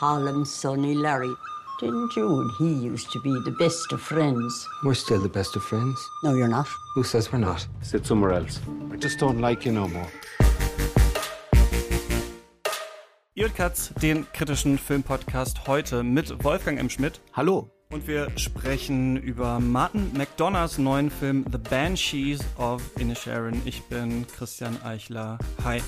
Harlem Sonny Larry. Didn't you and he used to be the best of friends? We're still the best of friends. No, you're not. Who says we're not? Sit somewhere else. I just don't like you no more. Ihr Katz, den kritischen Filmpodcast heute mit Wolfgang M. Schmidt. Hallo. Und wir sprechen über Martin McDonoughs neuen Film The Banshees of Inisherin. Ich bin Christian Eichler. Hi.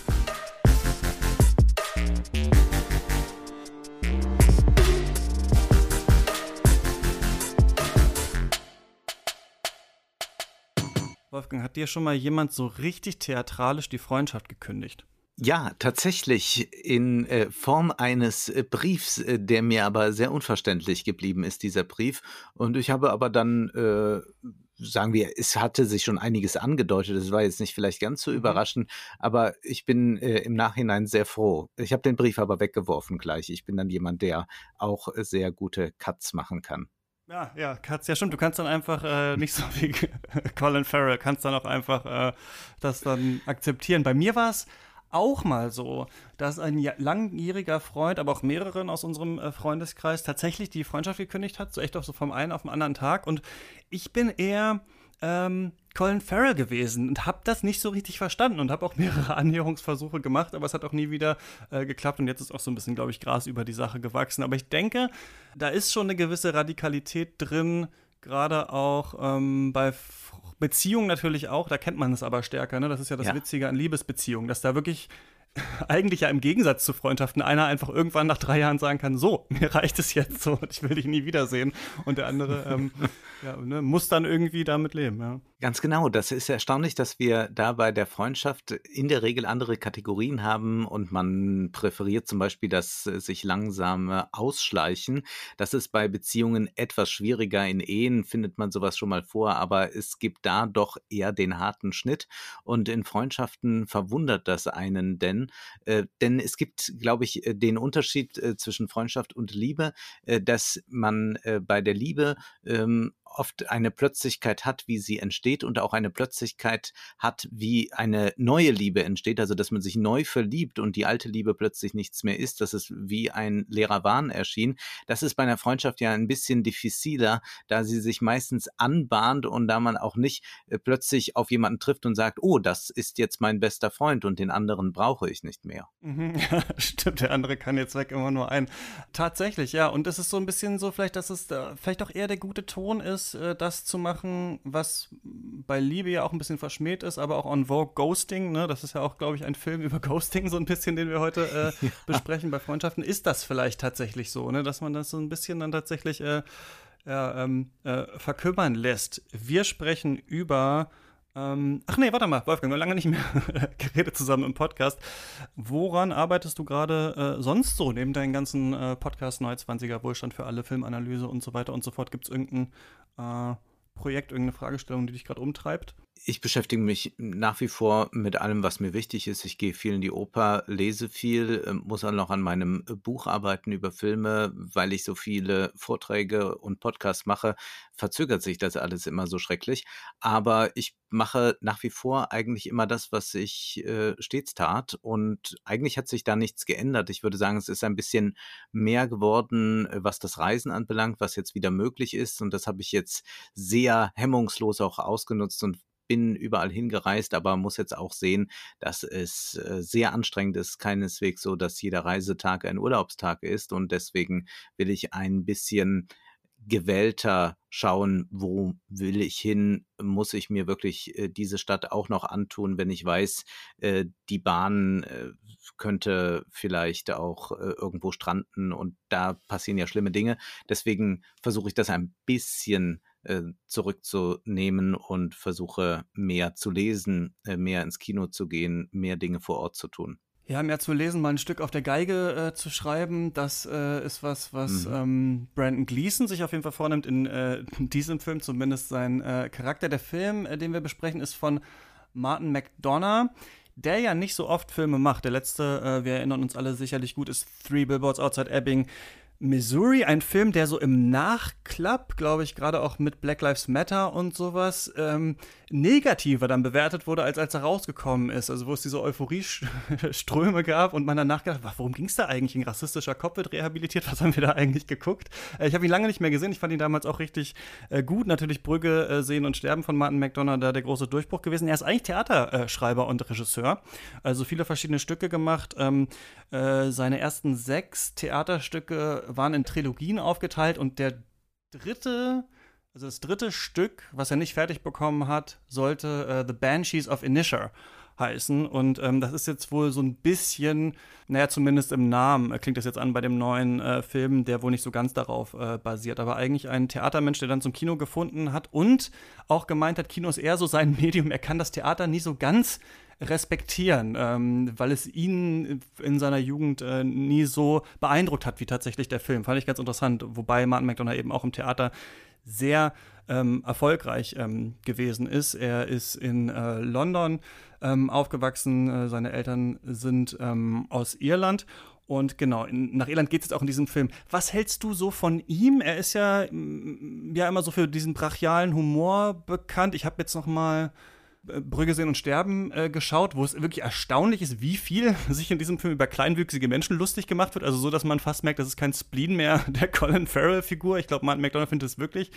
Wolfgang, hat dir schon mal jemand so richtig theatralisch die Freundschaft gekündigt? Ja, tatsächlich in äh, Form eines äh, Briefs, äh, der mir aber sehr unverständlich geblieben ist, dieser Brief. Und ich habe aber dann, äh, sagen wir, es hatte sich schon einiges angedeutet. Es war jetzt nicht vielleicht ganz so mhm. überraschend, aber ich bin äh, im Nachhinein sehr froh. Ich habe den Brief aber weggeworfen gleich. Ich bin dann jemand, der auch sehr gute Cuts machen kann. Ja, ja, kannst ja stimmt. Du kannst dann einfach äh, nicht so wie Colin Farrell, kannst dann auch einfach äh, das dann akzeptieren. Bei mir war es auch mal so, dass ein langjähriger Freund, aber auch mehreren aus unserem äh, Freundeskreis tatsächlich die Freundschaft gekündigt hat, so echt auch so vom einen auf den anderen Tag. Und ich bin eher ähm, Colin Farrell gewesen und habe das nicht so richtig verstanden und habe auch mehrere Annäherungsversuche gemacht, aber es hat auch nie wieder äh, geklappt und jetzt ist auch so ein bisschen, glaube ich, Gras über die Sache gewachsen. Aber ich denke, da ist schon eine gewisse Radikalität drin, gerade auch ähm, bei Beziehungen natürlich auch, da kennt man es aber stärker, ne? Das ist ja das ja. Witzige an Liebesbeziehungen, dass da wirklich eigentlich ja im Gegensatz zu Freundschaften einer einfach irgendwann nach drei Jahren sagen kann, so, mir reicht es jetzt so und ich will dich nie wiedersehen. Und der andere ähm, ja, ne, muss dann irgendwie damit leben. Ja. Ganz genau, das ist erstaunlich, dass wir da bei der Freundschaft in der Regel andere Kategorien haben und man präferiert zum Beispiel das sich langsame Ausschleichen. Das ist bei Beziehungen etwas schwieriger. In Ehen findet man sowas schon mal vor, aber es gibt da doch eher den harten Schnitt und in Freundschaften verwundert das einen denn äh, denn es gibt, glaube ich, äh, den Unterschied äh, zwischen Freundschaft und Liebe, äh, dass man äh, bei der Liebe ähm, oft eine Plötzlichkeit hat, wie sie entsteht und auch eine Plötzlichkeit hat, wie eine neue Liebe entsteht, also dass man sich neu verliebt und die alte Liebe plötzlich nichts mehr ist, dass es wie ein leerer Wahn erschien. Das ist bei einer Freundschaft ja ein bisschen diffiziler, da sie sich meistens anbahnt und da man auch nicht äh, plötzlich auf jemanden trifft und sagt, oh, das ist jetzt mein bester Freund und den anderen brauche ich nicht mehr. Mhm, ja, stimmt, der andere kann jetzt weg immer nur ein. Tatsächlich, ja, und es ist so ein bisschen so vielleicht, dass es äh, vielleicht auch eher der gute Ton ist, ist, äh, das zu machen, was bei Liebe ja auch ein bisschen verschmäht ist, aber auch on Vogue Ghosting, ne? Das ist ja auch, glaube ich, ein Film über Ghosting, so ein bisschen, den wir heute äh, ja. besprechen bei Freundschaften. Ist das vielleicht tatsächlich so, ne? Dass man das so ein bisschen dann tatsächlich äh, ja, ähm, äh, verkümmern lässt. Wir sprechen über ähm, ach nee, warte mal, Wolfgang, wir haben lange nicht mehr geredet zusammen im Podcast. Woran arbeitest du gerade äh, sonst so, neben deinen ganzen äh, Podcast Neue 20er Wohlstand für alle, Filmanalyse und so weiter und so fort? Gibt es irgendein äh, Projekt, irgendeine Fragestellung, die dich gerade umtreibt? Ich beschäftige mich nach wie vor mit allem, was mir wichtig ist. Ich gehe viel in die Oper, lese viel, äh, muss auch noch an meinem äh, Buch arbeiten über Filme, weil ich so viele Vorträge und Podcasts mache, verzögert sich das alles immer so schrecklich. Aber ich mache nach wie vor eigentlich immer das, was ich äh, stets tat. Und eigentlich hat sich da nichts geändert. Ich würde sagen, es ist ein bisschen mehr geworden, was das Reisen anbelangt, was jetzt wieder möglich ist. Und das habe ich jetzt sehr hemmungslos auch ausgenutzt und bin überall hingereist, aber muss jetzt auch sehen, dass es äh, sehr anstrengend ist. Keineswegs so, dass jeder Reisetag ein Urlaubstag ist und deswegen will ich ein bisschen gewählter schauen, wo will ich hin, muss ich mir wirklich äh, diese Stadt auch noch antun, wenn ich weiß, äh, die Bahn äh, könnte vielleicht auch äh, irgendwo stranden und da passieren ja schlimme Dinge. Deswegen versuche ich das ein bisschen äh, zurückzunehmen und versuche mehr zu lesen, äh, mehr ins Kino zu gehen, mehr Dinge vor Ort zu tun. Ja, mehr zu lesen, mal ein Stück auf der Geige äh, zu schreiben, das äh, ist was, was mhm. ähm, Brandon Gleason sich auf jeden Fall vornimmt in äh, diesem Film, zumindest sein äh, Charakter. Der Film, äh, den wir besprechen, ist von Martin McDonough, der ja nicht so oft Filme macht. Der letzte, wir erinnern uns alle sicherlich gut, ist Three Billboards Outside Ebbing Missouri, ein Film, der so im Nachklapp, glaube ich, gerade auch mit Black Lives Matter und sowas, ähm, negativer dann bewertet wurde, als als er rausgekommen ist. Also wo es diese Euphorie-Ströme gab und man danach gedacht, worum ging es da eigentlich? Ein rassistischer Kopf wird rehabilitiert, was haben wir da eigentlich geguckt? Äh, ich habe ihn lange nicht mehr gesehen, ich fand ihn damals auch richtig äh, gut. Natürlich Brügge äh, sehen und sterben von Martin McDonough, da der große Durchbruch gewesen. Er ist eigentlich Theaterschreiber und Regisseur, also viele verschiedene Stücke gemacht. Ähm, äh, seine ersten sechs Theaterstücke waren in Trilogien aufgeteilt und der dritte, also das dritte Stück, was er nicht fertig bekommen hat, sollte uh, The Banshees of Inisher heißen. Und ähm, das ist jetzt wohl so ein bisschen, naja, zumindest im Namen äh, klingt das jetzt an bei dem neuen äh, Film, der wohl nicht so ganz darauf äh, basiert. Aber eigentlich ein Theatermensch, der dann zum Kino gefunden hat und auch gemeint hat, Kino ist eher so sein Medium. Er kann das Theater nie so ganz respektieren, ähm, weil es ihn in seiner Jugend äh, nie so beeindruckt hat wie tatsächlich der Film. Fand ich ganz interessant, wobei Martin McDonough eben auch im Theater sehr ähm, erfolgreich ähm, gewesen ist. Er ist in äh, London ähm, aufgewachsen, äh, seine Eltern sind ähm, aus Irland und genau, in, nach Irland geht es jetzt auch in diesem Film. Was hältst du so von ihm? Er ist ja, ja immer so für diesen brachialen Humor bekannt. Ich habe jetzt noch mal Brügge sehen und sterben äh, geschaut, wo es wirklich erstaunlich ist, wie viel sich in diesem Film über kleinwüchsige Menschen lustig gemacht wird. Also so, dass man fast merkt, das ist kein Spleen mehr der Colin Farrell-Figur. Ich glaube, Martin McDonald findet es wirklich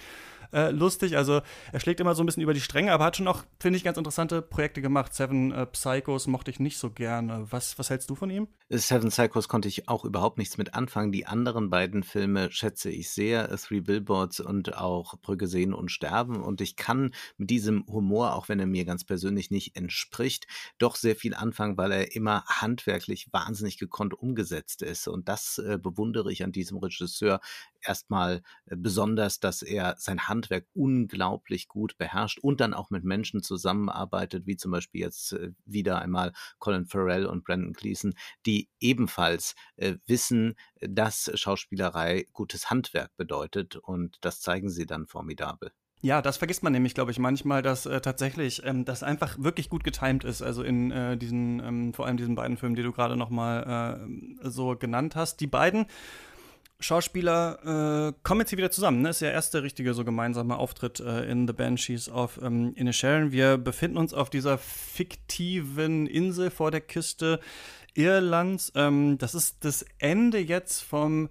äh, lustig. Also er schlägt immer so ein bisschen über die Stränge, aber hat schon auch, finde ich, ganz interessante Projekte gemacht. Seven äh, Psychos mochte ich nicht so gerne. Was, was hältst du von ihm? Seven Psychos konnte ich auch überhaupt nichts mit anfangen. Die anderen beiden Filme schätze ich sehr. Three Billboards und auch Brügge sehen und sterben. Und ich kann mit diesem Humor, auch wenn er mir ganz persönlich nicht entspricht, doch sehr viel anfangen, weil er immer handwerklich wahnsinnig gekonnt umgesetzt ist. Und das äh, bewundere ich an diesem Regisseur erstmal äh, besonders, dass er sein Handwerk unglaublich gut beherrscht und dann auch mit Menschen zusammenarbeitet, wie zum Beispiel jetzt äh, wieder einmal Colin Farrell und Brandon Gleason, die ebenfalls äh, wissen, dass Schauspielerei gutes Handwerk bedeutet und das zeigen sie dann formidabel. Ja, das vergisst man nämlich, glaube ich, manchmal, dass äh, tatsächlich ähm, das einfach wirklich gut getimt ist. Also in äh, diesen, ähm, vor allem diesen beiden Filmen, die du gerade noch mal äh, so genannt hast. Die beiden Schauspieler äh, kommen jetzt hier wieder zusammen. Ne? Ist der erste richtige so gemeinsame Auftritt äh, in The Banshees of ähm, Inisherin. Wir befinden uns auf dieser fiktiven Insel vor der Küste Irlands. Ähm, das ist das Ende jetzt vom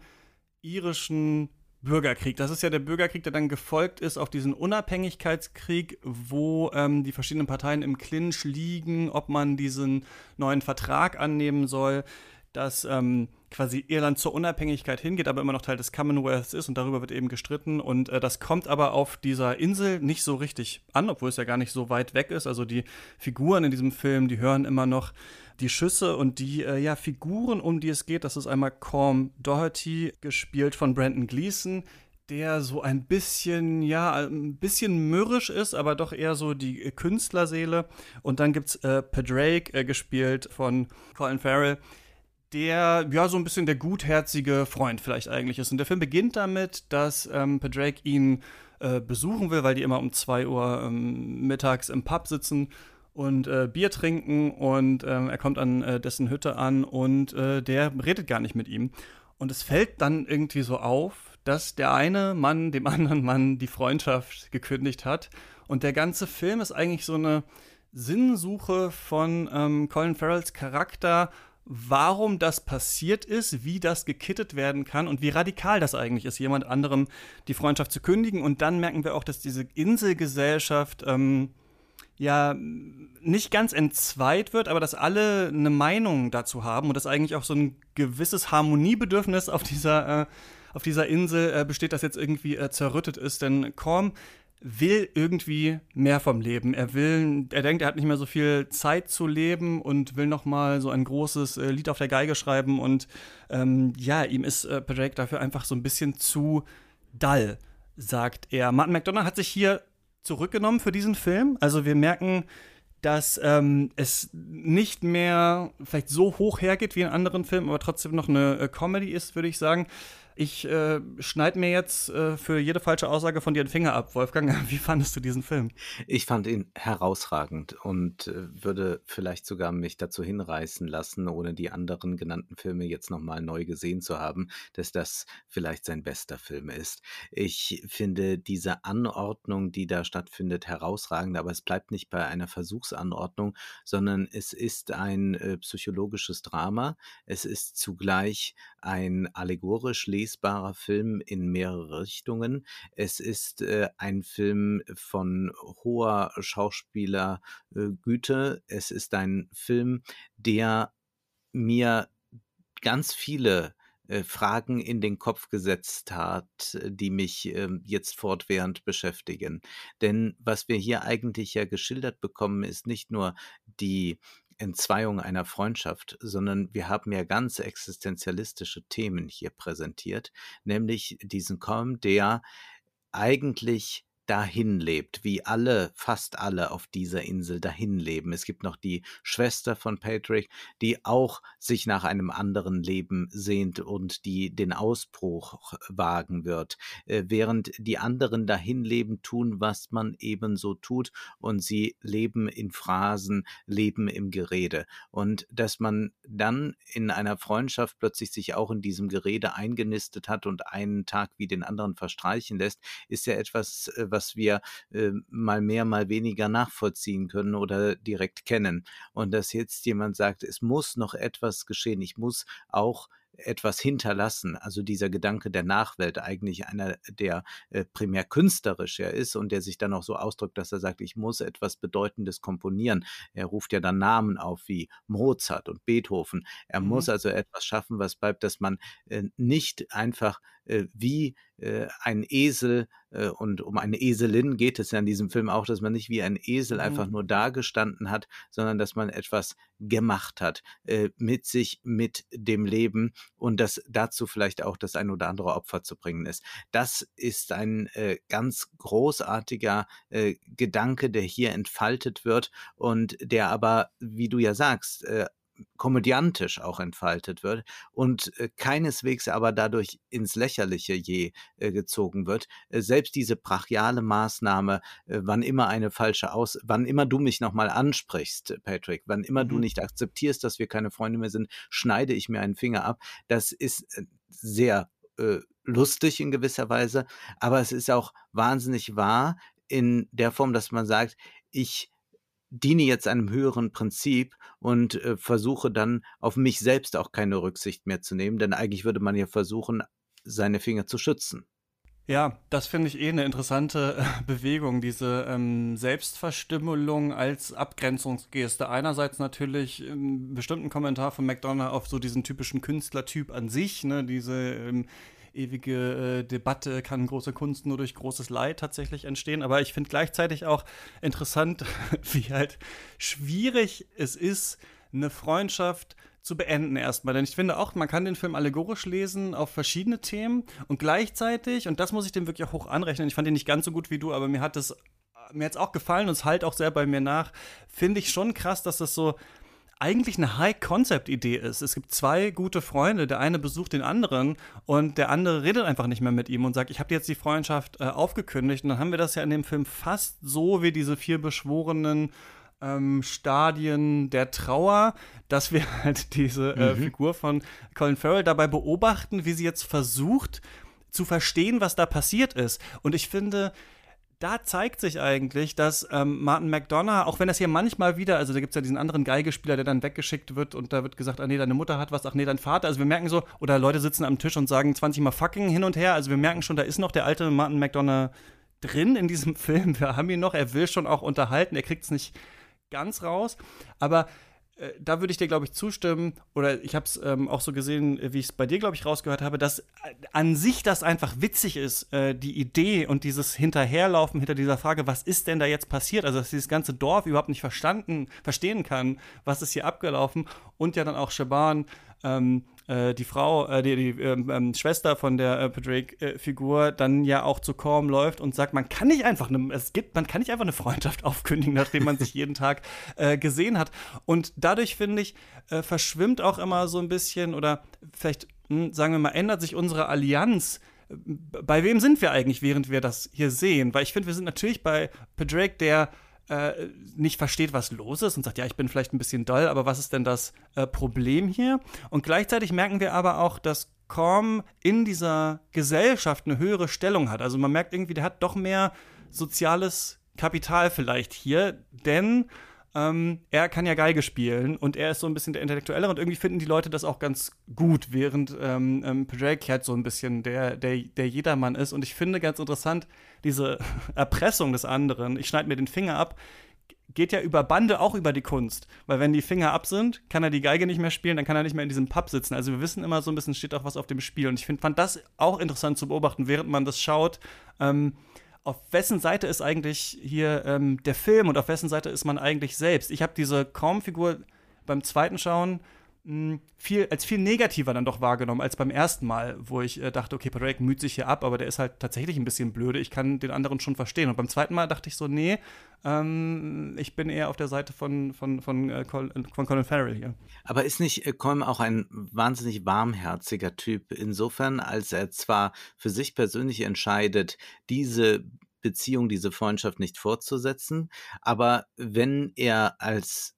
irischen Bürgerkrieg. Das ist ja der Bürgerkrieg, der dann gefolgt ist auf diesen Unabhängigkeitskrieg, wo ähm, die verschiedenen Parteien im Clinch liegen, ob man diesen neuen Vertrag annehmen soll dass ähm, quasi Irland zur Unabhängigkeit hingeht, aber immer noch Teil des Commonwealths ist und darüber wird eben gestritten. Und äh, das kommt aber auf dieser Insel nicht so richtig an, obwohl es ja gar nicht so weit weg ist. Also die Figuren in diesem Film, die hören immer noch die Schüsse und die äh, ja, Figuren, um die es geht, das ist einmal Corm Doherty, gespielt von Brandon Gleason, der so ein bisschen, ja, ein bisschen mürrisch ist, aber doch eher so die äh, Künstlerseele. Und dann gibt's äh, Padrake, äh, gespielt von Colin Farrell, der ja so ein bisschen der gutherzige Freund vielleicht eigentlich ist. Und der Film beginnt damit, dass ähm, Padraig ihn äh, besuchen will, weil die immer um 2 Uhr ähm, mittags im Pub sitzen und äh, Bier trinken und ähm, er kommt an äh, dessen Hütte an und äh, der redet gar nicht mit ihm. Und es fällt dann irgendwie so auf, dass der eine Mann dem anderen Mann die Freundschaft gekündigt hat. Und der ganze Film ist eigentlich so eine Sinnsuche von ähm, Colin Farrells Charakter warum das passiert ist, wie das gekittet werden kann und wie radikal das eigentlich ist, jemand anderem die Freundschaft zu kündigen. Und dann merken wir auch, dass diese Inselgesellschaft ähm, ja nicht ganz entzweit wird, aber dass alle eine Meinung dazu haben und dass eigentlich auch so ein gewisses Harmoniebedürfnis auf dieser, äh, auf dieser Insel äh, besteht, das jetzt irgendwie äh, zerrüttet ist. Denn Korm will irgendwie mehr vom Leben. Er will, er denkt, er hat nicht mehr so viel Zeit zu leben und will noch mal so ein großes äh, Lied auf der Geige schreiben und ähm, ja, ihm ist äh, Padraig dafür einfach so ein bisschen zu dull, sagt er. Martin McDonough hat sich hier zurückgenommen für diesen Film. Also wir merken, dass ähm, es nicht mehr vielleicht so hoch hergeht wie in anderen Filmen, aber trotzdem noch eine äh, Comedy ist, würde ich sagen Ich äh, schneide mir jetzt äh, für jede falsche Aussage von dir einen Finger ab. Wolfgang, wie fandest du diesen Film? Ich fand ihn herausragend und äh, würde vielleicht sogar mich dazu hinreißen lassen, ohne die anderen genannten Filme jetzt nochmal neu gesehen zu haben, dass das vielleicht sein bester Film ist. Ich finde diese Anordnung, die da stattfindet, herausragend, aber es bleibt nicht bei einer Versuchsanordnung, sondern es ist ein äh, psychologisches Drama. Es ist zugleich ein allegorisch lesbarer Film in mehrere Richtungen. Es ist äh, ein Film von hoher Schauspielergüte. Es ist ein Film, der mir ganz viele äh, Fragen in den Kopf gesetzt hat, die mich äh, jetzt fortwährend beschäftigen. Denn was wir hier eigentlich ja geschildert bekommen, ist nicht nur die Entzweiung einer Freundschaft, sondern wir haben ja ganz existenzialistische Themen hier präsentiert, nämlich diesen Colm, der eigentlich dahin lebt, wie alle, fast alle auf dieser Insel dahin leben. Es gibt noch die Schwester von Patrick, die auch sich nach einem anderen Leben sehnt und die den Ausbruch wagen wird, äh, während die anderen dahin leben, tun, was man ebenso tut und sie leben in Phrasen, leben im Gerede. Und dass man dann in einer Freundschaft plötzlich sich auch in diesem Gerede eingenistet hat und einen Tag wie den anderen verstreichen lässt, ist ja etwas, äh, was was wir äh, mal mehr, mal weniger nachvollziehen können oder direkt kennen. Und dass jetzt jemand sagt, es muss noch etwas geschehen, ich muss auch etwas hinterlassen. Also dieser Gedanke der Nachwelt eigentlich einer, der äh, primär künstlerisch ja ist und der sich dann auch so ausdrückt, dass er sagt, ich muss etwas Bedeutendes komponieren. Er ruft ja dann Namen auf wie Mozart und Beethoven. Er mhm. muss also etwas schaffen, was bleibt, dass man äh, nicht einfach äh, wie äh, ein Esel äh, und um eine Eselin geht es ja in diesem Film auch, dass man nicht wie ein Esel mhm. einfach nur dagestanden hat, sondern dass man etwas gemacht hat äh, mit sich, mit dem Leben und dass dazu vielleicht auch das ein oder andere Opfer zu bringen ist. Das ist ein äh, ganz großartiger äh, Gedanke, der hier entfaltet wird und der aber, wie du ja sagst, äh, komödiantisch auch entfaltet wird und äh, keineswegs aber dadurch ins Lächerliche je äh, gezogen wird. Äh, selbst diese brachiale Maßnahme, wann immer eine falsche Aus, wann immer du mich nochmal ansprichst, Patrick, wann immer mhm. du nicht akzeptierst, dass wir keine Freunde mehr sind, schneide ich mir einen Finger ab. Das ist sehr lustig in gewisser Weise, aber es ist auch wahnsinnig wahr in der Form, dass man sagt, ich diene jetzt einem höheren Prinzip und äh, versuche dann auf mich selbst auch keine Rücksicht mehr zu nehmen, denn eigentlich würde man ja versuchen, seine Finger zu schützen. Ja, das finde ich eh eine interessante äh, Bewegung, diese ähm, Selbstverstümmelung als Abgrenzungsgeste. Einerseits natürlich einen bestimmten Kommentar von McDonough auf so diesen typischen Künstlertyp an sich, ne, diese ähm, ewige äh, Debatte, kann große Kunst nur durch großes Leid tatsächlich entstehen. Aber ich finde gleichzeitig auch interessant, wie halt schwierig es ist, eine Freundschaft zu beenden erstmal. Denn ich finde auch, man kann den Film allegorisch lesen auf verschiedene Themen und gleichzeitig, und das muss ich dem wirklich auch hoch anrechnen, ich fand ihn nicht ganz so gut wie du, aber mir hat es mir jetzt auch gefallen und es halt auch sehr bei mir nach, finde ich schon krass, dass das so eigentlich eine High-Concept-Idee ist. Es gibt zwei gute Freunde, der eine besucht den anderen und der andere redet einfach nicht mehr mit ihm und sagt, ich habe dir jetzt die Freundschaft äh, aufgekündigt. Und dann haben wir das ja in dem Film fast so wie diese vier beschworenen ähm, Stadien der Trauer, dass wir halt diese äh, mhm. Figur von Colin Farrell dabei beobachten, wie sie jetzt versucht zu verstehen, was da passiert ist. Und ich finde, da zeigt sich eigentlich, dass ähm, Martin McDonough, auch wenn das hier manchmal wieder, also da gibt es ja diesen anderen Geigespieler, der dann weggeschickt wird und da wird gesagt, ah nee, deine Mutter hat was, ach nee, dein Vater. Also wir merken so, oder Leute sitzen am Tisch und sagen 20 Mal fucking hin und her. Also wir merken schon, da ist noch der alte Martin McDonough drin in diesem Film. Wir haben ihn noch, er will schon auch unterhalten, er kriegt es nicht ganz raus. Aber da würde ich dir, glaube ich, zustimmen, oder ich habe es ähm, auch so gesehen, wie ich es bei dir, glaube ich, rausgehört habe, dass äh, an sich das einfach witzig ist, äh, die Idee und dieses Hinterherlaufen hinter dieser Frage, was ist denn da jetzt passiert? Also, dass dieses ganze Dorf überhaupt nicht verstanden, verstehen kann, was ist hier abgelaufen und ja dann auch Shaban ähm, äh, die Frau, äh, die, die ähm, ähm, Schwester von der äh, Patrick-Figur dann ja auch zu Corm läuft und sagt, man kann nicht einfach eine, es gibt, man kann nicht einfach eine Freundschaft aufkündigen, nachdem man sich jeden Tag äh, gesehen hat. Und dadurch finde ich, äh, verschwimmt auch immer so ein bisschen oder vielleicht hm, sagen wir mal, ändert sich unsere Allianz bei wem sind wir eigentlich, während wir das hier sehen? Weil ich finde, wir sind natürlich bei Padraig, der äh, nicht versteht, was los ist und sagt, ja, ich bin vielleicht ein bisschen doll, aber was ist denn das äh, Problem hier? Und gleichzeitig merken wir aber auch, dass Korm in dieser Gesellschaft eine höhere Stellung hat. Also man merkt irgendwie, der hat doch mehr soziales Kapital vielleicht hier, denn ähm, er kann ja Geige spielen und er ist so ein bisschen der Intellektuellere und irgendwie finden die Leute das auch ganz gut, während ähm, ähm, halt so ein bisschen der, der, der Jedermann ist. Und ich finde ganz interessant, diese Erpressung des anderen, ich schneide mir den Finger ab, geht ja über Bande auch über die Kunst. Weil wenn die Finger ab sind, kann er die Geige nicht mehr spielen, dann kann er nicht mehr in diesem Pub sitzen. Also wir wissen immer so ein bisschen, steht auch was auf dem Spiel. Und ich find, fand das auch interessant zu beobachten, während man das schaut. Ähm, auf wessen Seite ist eigentlich hier ähm, der Film und auf wessen Seite ist man eigentlich selbst? Ich habe diese Korn-Figur beim zweiten Schauen viel, als viel negativer dann doch wahrgenommen als beim ersten Mal, wo ich äh, dachte, okay, Padraig müht sich hier ab, aber der ist halt tatsächlich ein bisschen blöde. Ich kann den anderen schon verstehen. Und beim zweiten Mal dachte ich so, nee, ähm, ich bin eher auf der Seite von, von, von, äh, von Colin Farrell hier. Aber ist nicht äh, Colin auch ein wahnsinnig warmherziger Typ insofern, als er zwar für sich persönlich entscheidet, diese Beziehung, diese Freundschaft nicht fortzusetzen, aber wenn er als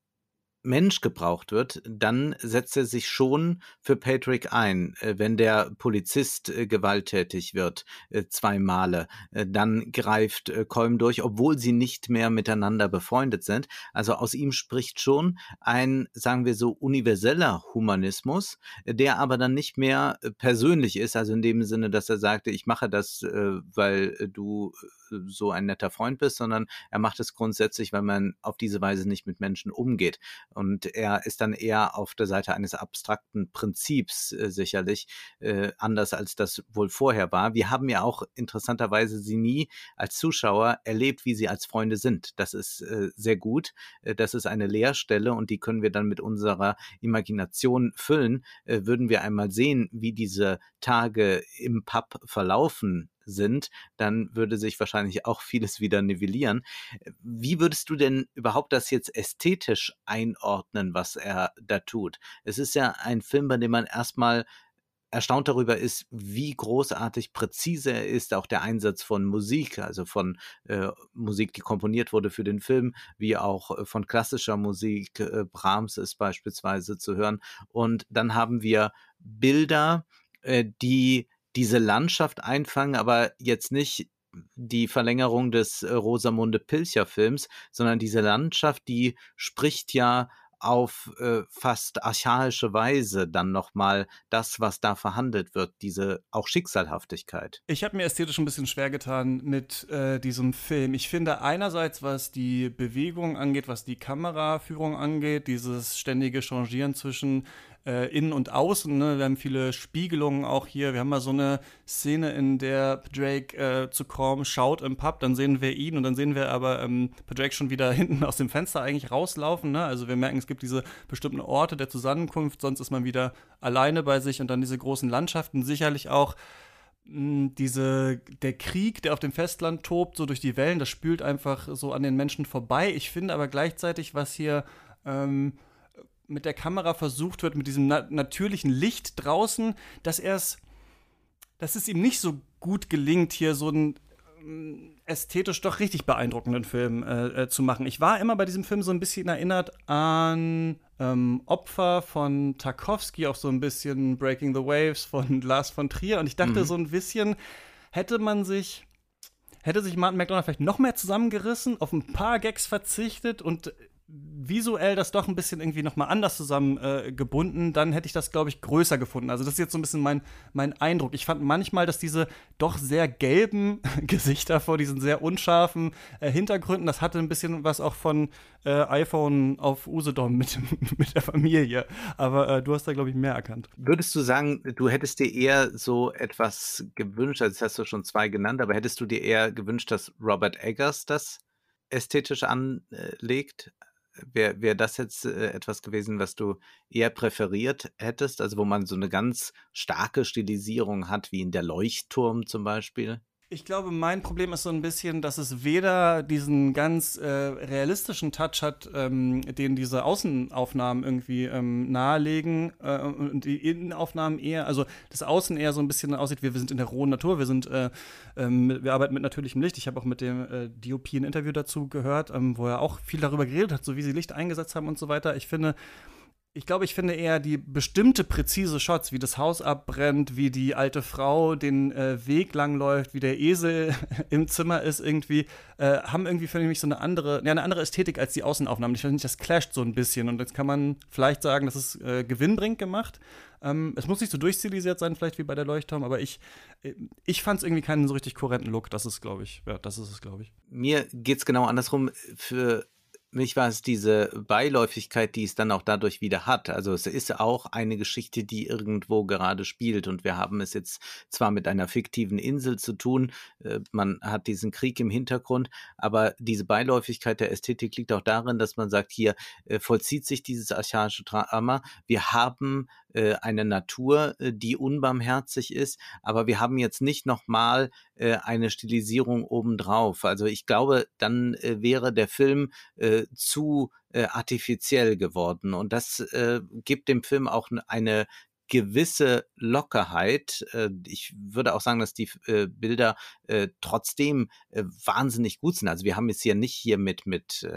Mensch gebraucht wird, dann setzt er sich schon für Patrick ein. Äh, wenn der Polizist äh, gewalttätig wird, äh, zwei Male, dann greift Kolm durch, obwohl sie nicht mehr miteinander befreundet sind. Also aus ihm spricht schon ein, sagen wir so, universeller Humanismus, der aber dann nicht mehr persönlich ist, also in dem Sinne, dass er sagte, ich mache das, weil du so ein netter Freund bist, sondern er macht es grundsätzlich, weil man auf diese Weise nicht mit Menschen umgeht. Und er ist dann eher auf der Seite eines abstrakten Prinzips äh, sicherlich, äh, anders als das wohl vorher war. Wir haben ja auch interessanterweise sie nie als Zuschauer erlebt, wie sie als Freunde sind. Das ist äh, sehr gut. Äh, das ist eine Leerstelle und die können wir dann mit unserer Imagination füllen. Äh, würden wir einmal sehen, wie diese Tage im Pub verlaufen sind, dann würde sich wahrscheinlich auch vieles wieder nivellieren. Wie würdest du denn überhaupt das jetzt ästhetisch einordnen, was er da tut? Es ist ja ein Film, bei dem man erstmal erstaunt darüber ist, wie großartig präzise er ist, auch der Einsatz von Musik, also von äh, Musik, die komponiert wurde für den Film, wie auch äh, von klassischer Musik. Äh, Brahms ist beispielsweise zu hören. Und dann haben wir Bilder, äh, die diese Landschaft einfangen, aber jetzt nicht die Verlängerung des äh, Rosamunde Pilcher Films, sondern diese Landschaft, die spricht ja auf äh, fast archaische Weise dann nochmal das, was da verhandelt wird, diese auch Schicksalhaftigkeit. Ich habe mir ästhetisch ein bisschen schwer getan mit äh, diesem Film. Ich finde einerseits, was die Bewegung angeht, was die Kameraführung angeht, dieses ständige Changieren zwischen äh, innen und außen. Ne? Wir haben viele Spiegelungen auch hier. Wir haben mal so eine Szene, in der Drake äh, zu Korm schaut im Pub, dann sehen wir ihn und dann sehen wir aber ähm, Drake schon wieder hinten aus dem Fenster eigentlich rauslaufen. Ne? Also wir merken, es gibt diese bestimmten Orte der Zusammenkunft, sonst ist man wieder alleine bei sich und dann diese großen Landschaften. Sicherlich auch hm, diese, der Krieg, der auf dem Festland tobt, so durch die Wellen, das spült einfach so an den Menschen vorbei. Ich finde aber gleichzeitig, was hier ähm, mit der Kamera versucht wird, mit diesem na natürlichen Licht draußen, dass er es, dass es ihm nicht so gut gelingt, hier so einen ähm, ästhetisch doch richtig beeindruckenden Film äh, äh, zu machen. Ich war immer bei diesem Film so ein bisschen erinnert an ähm, Opfer von Tarkovsky, auch so ein bisschen Breaking the Waves von Lars von Trier. Und ich dachte mhm. so ein bisschen, hätte man sich hätte sich Martin McDonald vielleicht noch mehr zusammengerissen, auf ein paar Gags verzichtet und visuell das doch ein bisschen irgendwie nochmal anders zusammengebunden, äh, dann hätte ich das, glaube ich, größer gefunden. Also das ist jetzt so ein bisschen mein, mein Eindruck. Ich fand manchmal, dass diese doch sehr gelben Gesichter vor diesen sehr unscharfen äh, Hintergründen, das hatte ein bisschen was auch von äh, iPhone auf Usedom mit, mit der Familie. Aber äh, du hast da, glaube ich, mehr erkannt. Würdest du sagen, du hättest dir eher so etwas gewünscht, also das hast du schon zwei genannt, aber hättest du dir eher gewünscht, dass Robert Eggers das ästhetisch anlegt? Wäre wär das jetzt äh, etwas gewesen, was du eher präferiert hättest? Also wo man so eine ganz starke Stilisierung hat, wie in der Leuchtturm zum Beispiel? Ich glaube, mein Problem ist so ein bisschen, dass es weder diesen ganz äh, realistischen Touch hat, ähm, den diese Außenaufnahmen irgendwie ähm, nahelegen äh, und die Innenaufnahmen eher, also das Außen eher so ein bisschen aussieht, wir, wir sind in der rohen Natur, wir sind, äh, ähm, wir arbeiten mit natürlichem Licht. Ich habe auch mit dem äh, DOP ein Interview dazu gehört, ähm, wo er auch viel darüber geredet hat, so wie sie Licht eingesetzt haben und so weiter. Ich finde, ich glaube, ich finde eher die bestimmte präzise Shots, wie das Haus abbrennt, wie die alte Frau den äh, Weg langläuft, wie der Esel im Zimmer ist, irgendwie, äh, haben irgendwie für mich so eine andere, ja, eine andere Ästhetik als die Außenaufnahmen. Ich finde, das clasht so ein bisschen und jetzt kann man vielleicht sagen, das ist äh, gewinnbringend gemacht. Ähm, es muss nicht so durchstilisiert sein, vielleicht wie bei der Leuchtturm, aber ich, äh, ich fand es irgendwie keinen so richtig kohärenten Look. Das ist, glaube ich, ja, das ist es, glaube ich. Mir geht es genau andersrum. Für mich war es diese Beiläufigkeit, die es dann auch dadurch wieder hat. Also es ist auch eine Geschichte, die irgendwo gerade spielt und wir haben es jetzt zwar mit einer fiktiven Insel zu tun, äh, man hat diesen Krieg im Hintergrund, aber diese Beiläufigkeit der Ästhetik liegt auch darin, dass man sagt, hier äh, vollzieht sich dieses archaische Drama. Wir haben eine Natur, äh, die unbarmherzig ist, aber wir haben jetzt nicht nochmal äh, eine Stilisierung obendrauf. Also ich glaube, dann äh, wäre der Film äh, zu äh, artifiziell geworden und das äh, gibt dem Film auch eine gewisse Lockerheit. Äh, ich würde auch sagen, dass die äh, Bilder äh, trotzdem wahnsinnig gut sind. Also wir haben es hier nicht hier mit, mit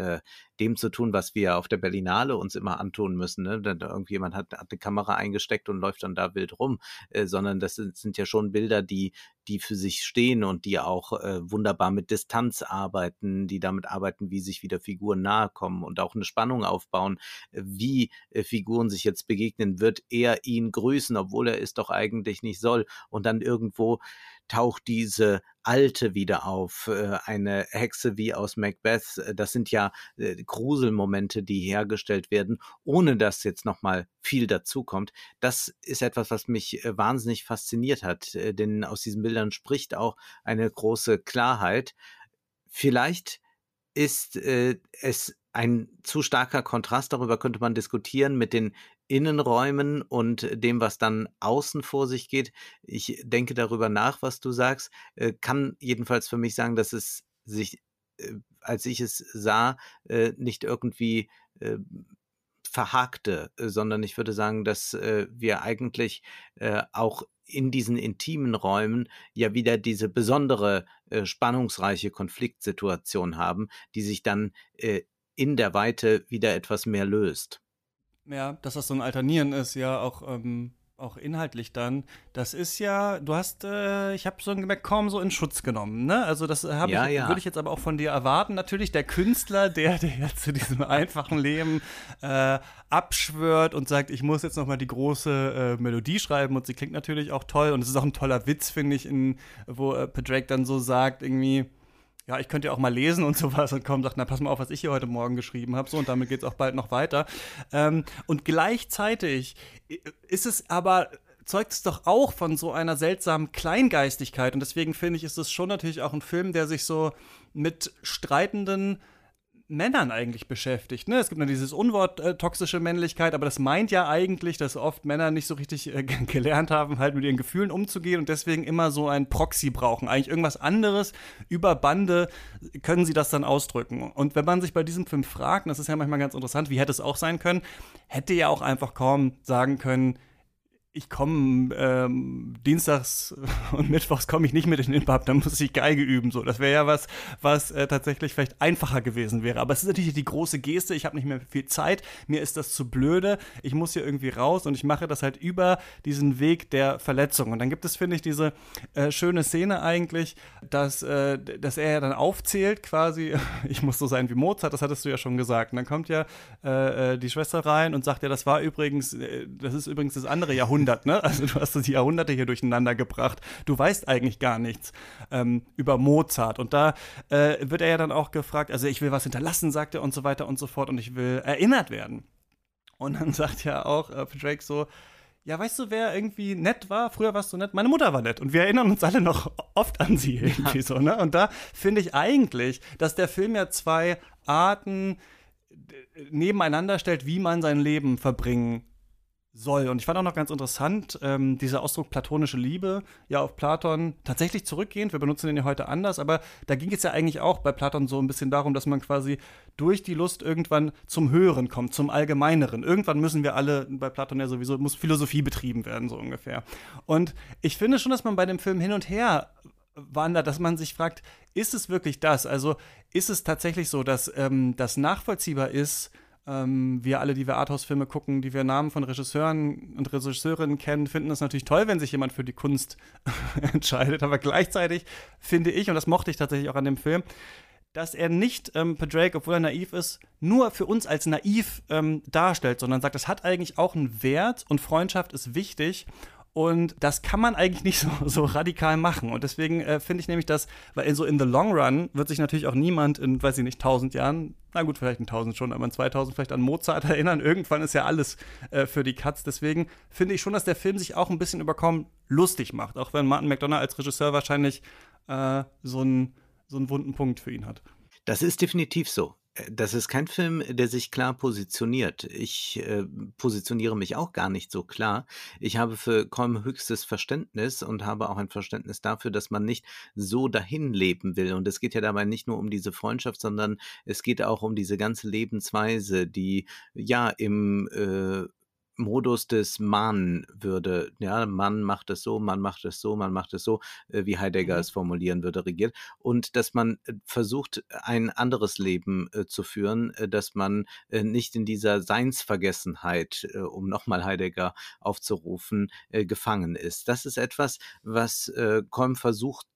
dem zu tun, was wir auf der Berlinale uns immer antun müssen. Ne? Da irgendjemand hat, hat eine Kamera eingesteckt und läuft dann da wild rum, äh, sondern das sind, sind, ja schon Bilder, die, die für sich stehen und die auch äh, wunderbar mit Distanz arbeiten, die damit arbeiten, wie sich wieder Figuren nahe kommen und auch eine Spannung aufbauen, äh, wie äh, Figuren sich jetzt begegnen. Wird er ihn grüßen, obwohl er es doch eigentlich nicht soll? Und dann irgendwo taucht diese Alte wieder auf, äh, eine Hexe wie aus Macbeth. Äh, das sind ja äh, Gruselmomente, die hergestellt werden, ohne dass jetzt nochmal viel dazukommt. Das ist etwas, was mich wahnsinnig fasziniert hat, denn aus diesen Bildern spricht auch eine große Klarheit. Vielleicht ist es ein zu starker Kontrast, darüber könnte man diskutieren, mit den Innenräumen und dem, was dann außen vor sich geht. Ich denke darüber nach, was du sagst, äh, kann jedenfalls für mich sagen, dass es sich, äh, als ich es sah, äh, nicht irgendwie verhakte, sondern ich würde sagen, dass wir eigentlich auch in diesen intimen Räumen ja wieder diese besondere spannungsreiche Konfliktsituation haben, die sich dann in der Weite wieder etwas mehr löst. Ja, dass das so ein Alternieren ist, ja, auch, ähm, auch inhaltlich dann. Das ist ja, du hast, äh, ich habe so gemerkt, kaum so in Schutz genommen, ne? Also das ja, ich, ja. würde ich jetzt aber auch von dir erwarten. Natürlich der Künstler, der, der zu diesem einfachen Leben äh, abschwört und sagt, ich muss jetzt noch mal die große äh, Melodie schreiben und sie klingt natürlich auch toll und es ist auch ein toller Witz, finde ich, in, wo äh, Padrake dann so sagt, irgendwie, ja, ich könnte ja auch mal lesen und sowas und kommen sagt, na pass mal auf, was ich hier heute Morgen geschrieben habe, so und damit geht es auch bald noch weiter. Ähm, und gleichzeitig ist es aber zeugt es doch auch von so einer seltsamen Kleingeistigkeit und deswegen finde ich, ist es schon natürlich auch ein Film, der sich so mit streitenden Männern eigentlich beschäftigt. Ne? Es gibt nur dieses Unwort äh, toxische Männlichkeit, aber das meint ja eigentlich, dass oft Männer nicht so richtig äh, gelernt haben, halt mit ihren Gefühlen umzugehen und deswegen immer so ein Proxy brauchen. Eigentlich irgendwas anderes über Bande können sie das dann ausdrücken. Und wenn man sich bei diesem Film fragt, und das ist ja manchmal ganz interessant, wie hätte es auch sein können, hätte ja auch einfach kaum sagen können, ich komme ähm, dienstags und mittwochs komme ich nicht mit in den Pub, dann muss ich Geige üben. So, das wäre ja was, was äh, tatsächlich vielleicht einfacher gewesen wäre. Aber es ist natürlich die große Geste. Ich habe nicht mehr viel Zeit. Mir ist das zu blöde. Ich muss hier irgendwie raus und ich mache das halt über diesen Weg der Verletzung. Und dann gibt es, finde ich, diese äh, schöne Szene eigentlich, dass, äh, dass er ja dann aufzählt, quasi, ich muss so sein wie Mozart. Das hattest du ja schon gesagt. Und dann kommt ja äh, äh, die Schwester rein und sagt ja, das war übrigens, äh, das ist übrigens das andere Jahrhundert. Jahrhundert, ne? Also du hast die Jahrhunderte hier durcheinander gebracht. Du weißt eigentlich gar nichts ähm, über Mozart. Und da äh, wird er ja dann auch gefragt, also ich will was hinterlassen, sagt er und so weiter und so fort und ich will erinnert werden. Und dann sagt ja auch äh, Drake so, ja, weißt du, wer irgendwie nett war? Früher warst du nett. Meine Mutter war nett. Und wir erinnern uns alle noch oft an sie irgendwie ja. so, ne? Und da finde ich eigentlich, dass der Film ja zwei Arten nebeneinander stellt, wie man sein Leben verbringen soll. Und ich fand auch noch ganz interessant, ähm, dieser Ausdruck platonische Liebe, ja auf Platon tatsächlich zurückgehend, wir benutzen den ja heute anders, aber da ging es ja eigentlich auch bei Platon so ein bisschen darum, dass man quasi durch die Lust irgendwann zum Höheren kommt, zum Allgemeineren. Irgendwann müssen wir alle, bei Platon ja sowieso, muss Philosophie betrieben werden, so ungefähr. Und ich finde schon, dass man bei dem Film hin und her wandert, dass man sich fragt, ist es wirklich das? Also ist es tatsächlich so, dass ähm, das nachvollziehbar ist, ähm, wir alle, die wir Arthouse-Filme gucken, die wir Namen von Regisseuren und Regisseurinnen kennen, finden es natürlich toll, wenn sich jemand für die Kunst entscheidet. Aber gleichzeitig finde ich, und das mochte ich tatsächlich auch an dem Film, dass er nicht ähm, Drake, obwohl er naiv ist, nur für uns als naiv ähm, darstellt, sondern sagt, es hat eigentlich auch einen Wert und Freundschaft ist wichtig. Und das kann man eigentlich nicht so, so radikal machen. Und deswegen äh, finde ich nämlich, dass, weil so in the long run wird sich natürlich auch niemand in, weiß ich nicht, tausend Jahren, na gut, vielleicht in tausend schon, aber in 2000 vielleicht an Mozart erinnern. Irgendwann ist ja alles äh, für die Katz. Deswegen finde ich schon, dass der Film sich auch ein bisschen überkommen lustig macht. Auch wenn Martin McDonough als Regisseur wahrscheinlich äh, so, einen, so einen wunden Punkt für ihn hat. Das ist definitiv so. Das ist kein Film, der sich klar positioniert. Ich äh, positioniere mich auch gar nicht so klar. Ich habe für Kolm höchstes Verständnis und habe auch ein Verständnis dafür, dass man nicht so dahin leben will. Und es geht ja dabei nicht nur um diese Freundschaft, sondern es geht auch um diese ganze Lebensweise, die ja im äh, Modus des Man würde, ja, man macht es so, man macht es so, man macht es so, äh, wie Heidegger mhm. es formulieren würde, regiert. Und dass man äh, versucht, ein anderes Leben äh, zu führen, äh, dass man äh, nicht in dieser Seinsvergessenheit, äh, um nochmal Heidegger aufzurufen, gefangen ist. Das ist etwas, was Kolm versucht,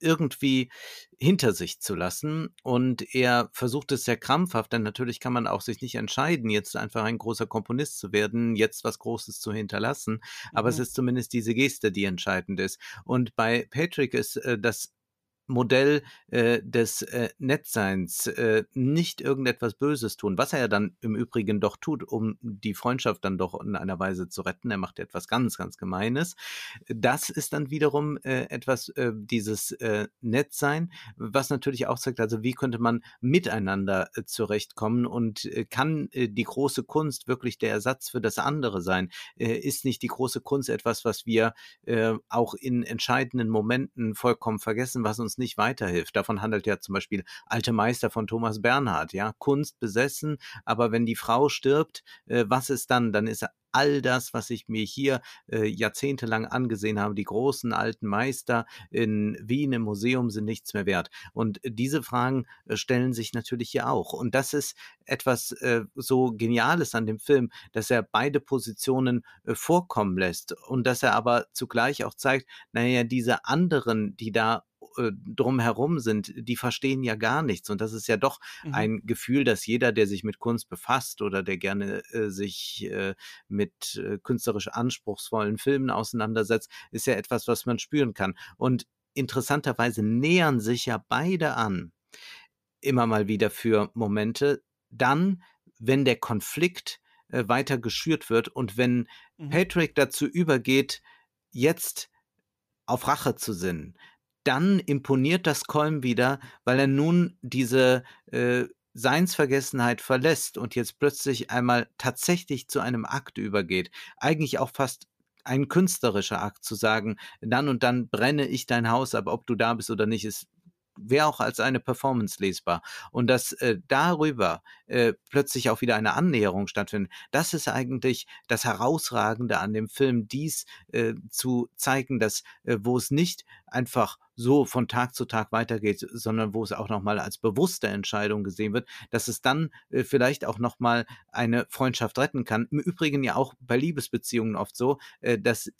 irgendwie hinter sich zu lassen. Und er versucht es sehr krampfhaft, denn natürlich kann man auch sich nicht entscheiden, jetzt einfach ein großer Komponist zu werden, jetzt was Großes zu hinterlassen. Aber mhm. es ist zumindest diese Geste, die entscheidend ist. Und bei Patrick ist äh, das Modell äh, des äh, Nettseins, äh, nicht irgendetwas Böses tun, was er ja dann im Übrigen doch tut, um die Freundschaft dann doch in einer Weise zu retten. Er macht etwas ganz, ganz Gemeines. Das ist dann wiederum äh, etwas, äh, dieses äh, Nettsein, was natürlich auch zeigt, also wie könnte man miteinander äh, zurechtkommen und äh, kann äh, die große Kunst wirklich der Ersatz für das andere sein? Äh, ist nicht die große Kunst etwas, was wir äh, auch in entscheidenden Momenten vollkommen vergessen, was uns nicht weiterhilft. Davon handelt ja zum Beispiel Alte Meister von Thomas Bernhard, ja, Kunst besessen, aber wenn die Frau stirbt, äh, was ist dann? Dann ist all das, was ich mir hier äh, jahrzehntelang angesehen habe, die großen alten Meister in Wien im Museum sind nichts mehr wert. Und diese Fragen äh, stellen sich natürlich hier auch. Und das ist etwas äh, so Geniales an dem Film, dass er beide Positionen äh, vorkommen lässt und dass er aber zugleich auch zeigt, naja, diese anderen, die da drumherum sind, die verstehen ja gar nichts. Und das ist ja doch mhm. ein Gefühl, dass jeder, der sich mit Kunst befasst oder der gerne äh, sich äh, mit äh, künstlerisch anspruchsvollen Filmen auseinandersetzt, ist ja etwas, was man spüren kann. Und interessanterweise nähern sich ja beide an, immer mal wieder für Momente, dann, wenn der Konflikt äh, weiter geschürt wird und wenn mhm. Patrick dazu übergeht, jetzt auf Rache zu sinnen, dann imponiert das Kolm wieder, weil er nun diese äh, Seinsvergessenheit verlässt und jetzt plötzlich einmal tatsächlich zu einem Akt übergeht. Eigentlich auch fast ein künstlerischer Akt zu sagen, dann und dann brenne ich dein Haus ab, ob du da bist oder nicht, ist wäre auch als eine Performance lesbar. Und dass äh, darüber äh, plötzlich auch wieder eine Annäherung stattfindet, das ist eigentlich das Herausragende an dem Film, dies äh, zu zeigen, dass äh, wo es nicht einfach so von Tag zu Tag weitergeht, sondern wo es auch nochmal als bewusste Entscheidung gesehen wird, dass es dann äh, vielleicht auch nochmal eine Freundschaft retten kann. Im Übrigen ja auch bei Liebesbeziehungen oft so, äh, dass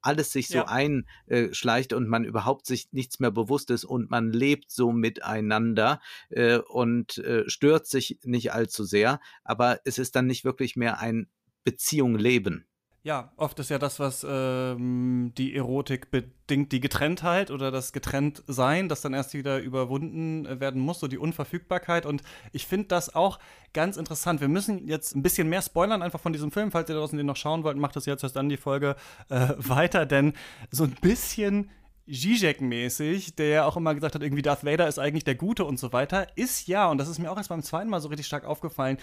alles sich so ja. einschleicht und man überhaupt sich nichts mehr bewusst ist und man lebt so miteinander äh, und äh, stört sich nicht allzu sehr, aber es ist dann nicht wirklich mehr ein Beziehung leben. Ja, oft ist ja das, was ähm, die Erotik bedingt, die Getrenntheit oder das Getrenntsein, das dann erst wieder überwunden äh, werden muss, so die Unverfügbarkeit. Und ich finde das auch ganz interessant. Wir müssen jetzt ein bisschen mehr spoilern einfach von diesem Film. Falls ihr draußen den noch schauen wollt, macht das jetzt erst dann die Folge äh, weiter, denn so ein bisschen Zizek-mäßig, der ja auch immer gesagt hat, irgendwie Darth Vader ist eigentlich der Gute und so weiter, ist ja, und das ist mir auch erst beim zweiten Mal so richtig stark aufgefallen,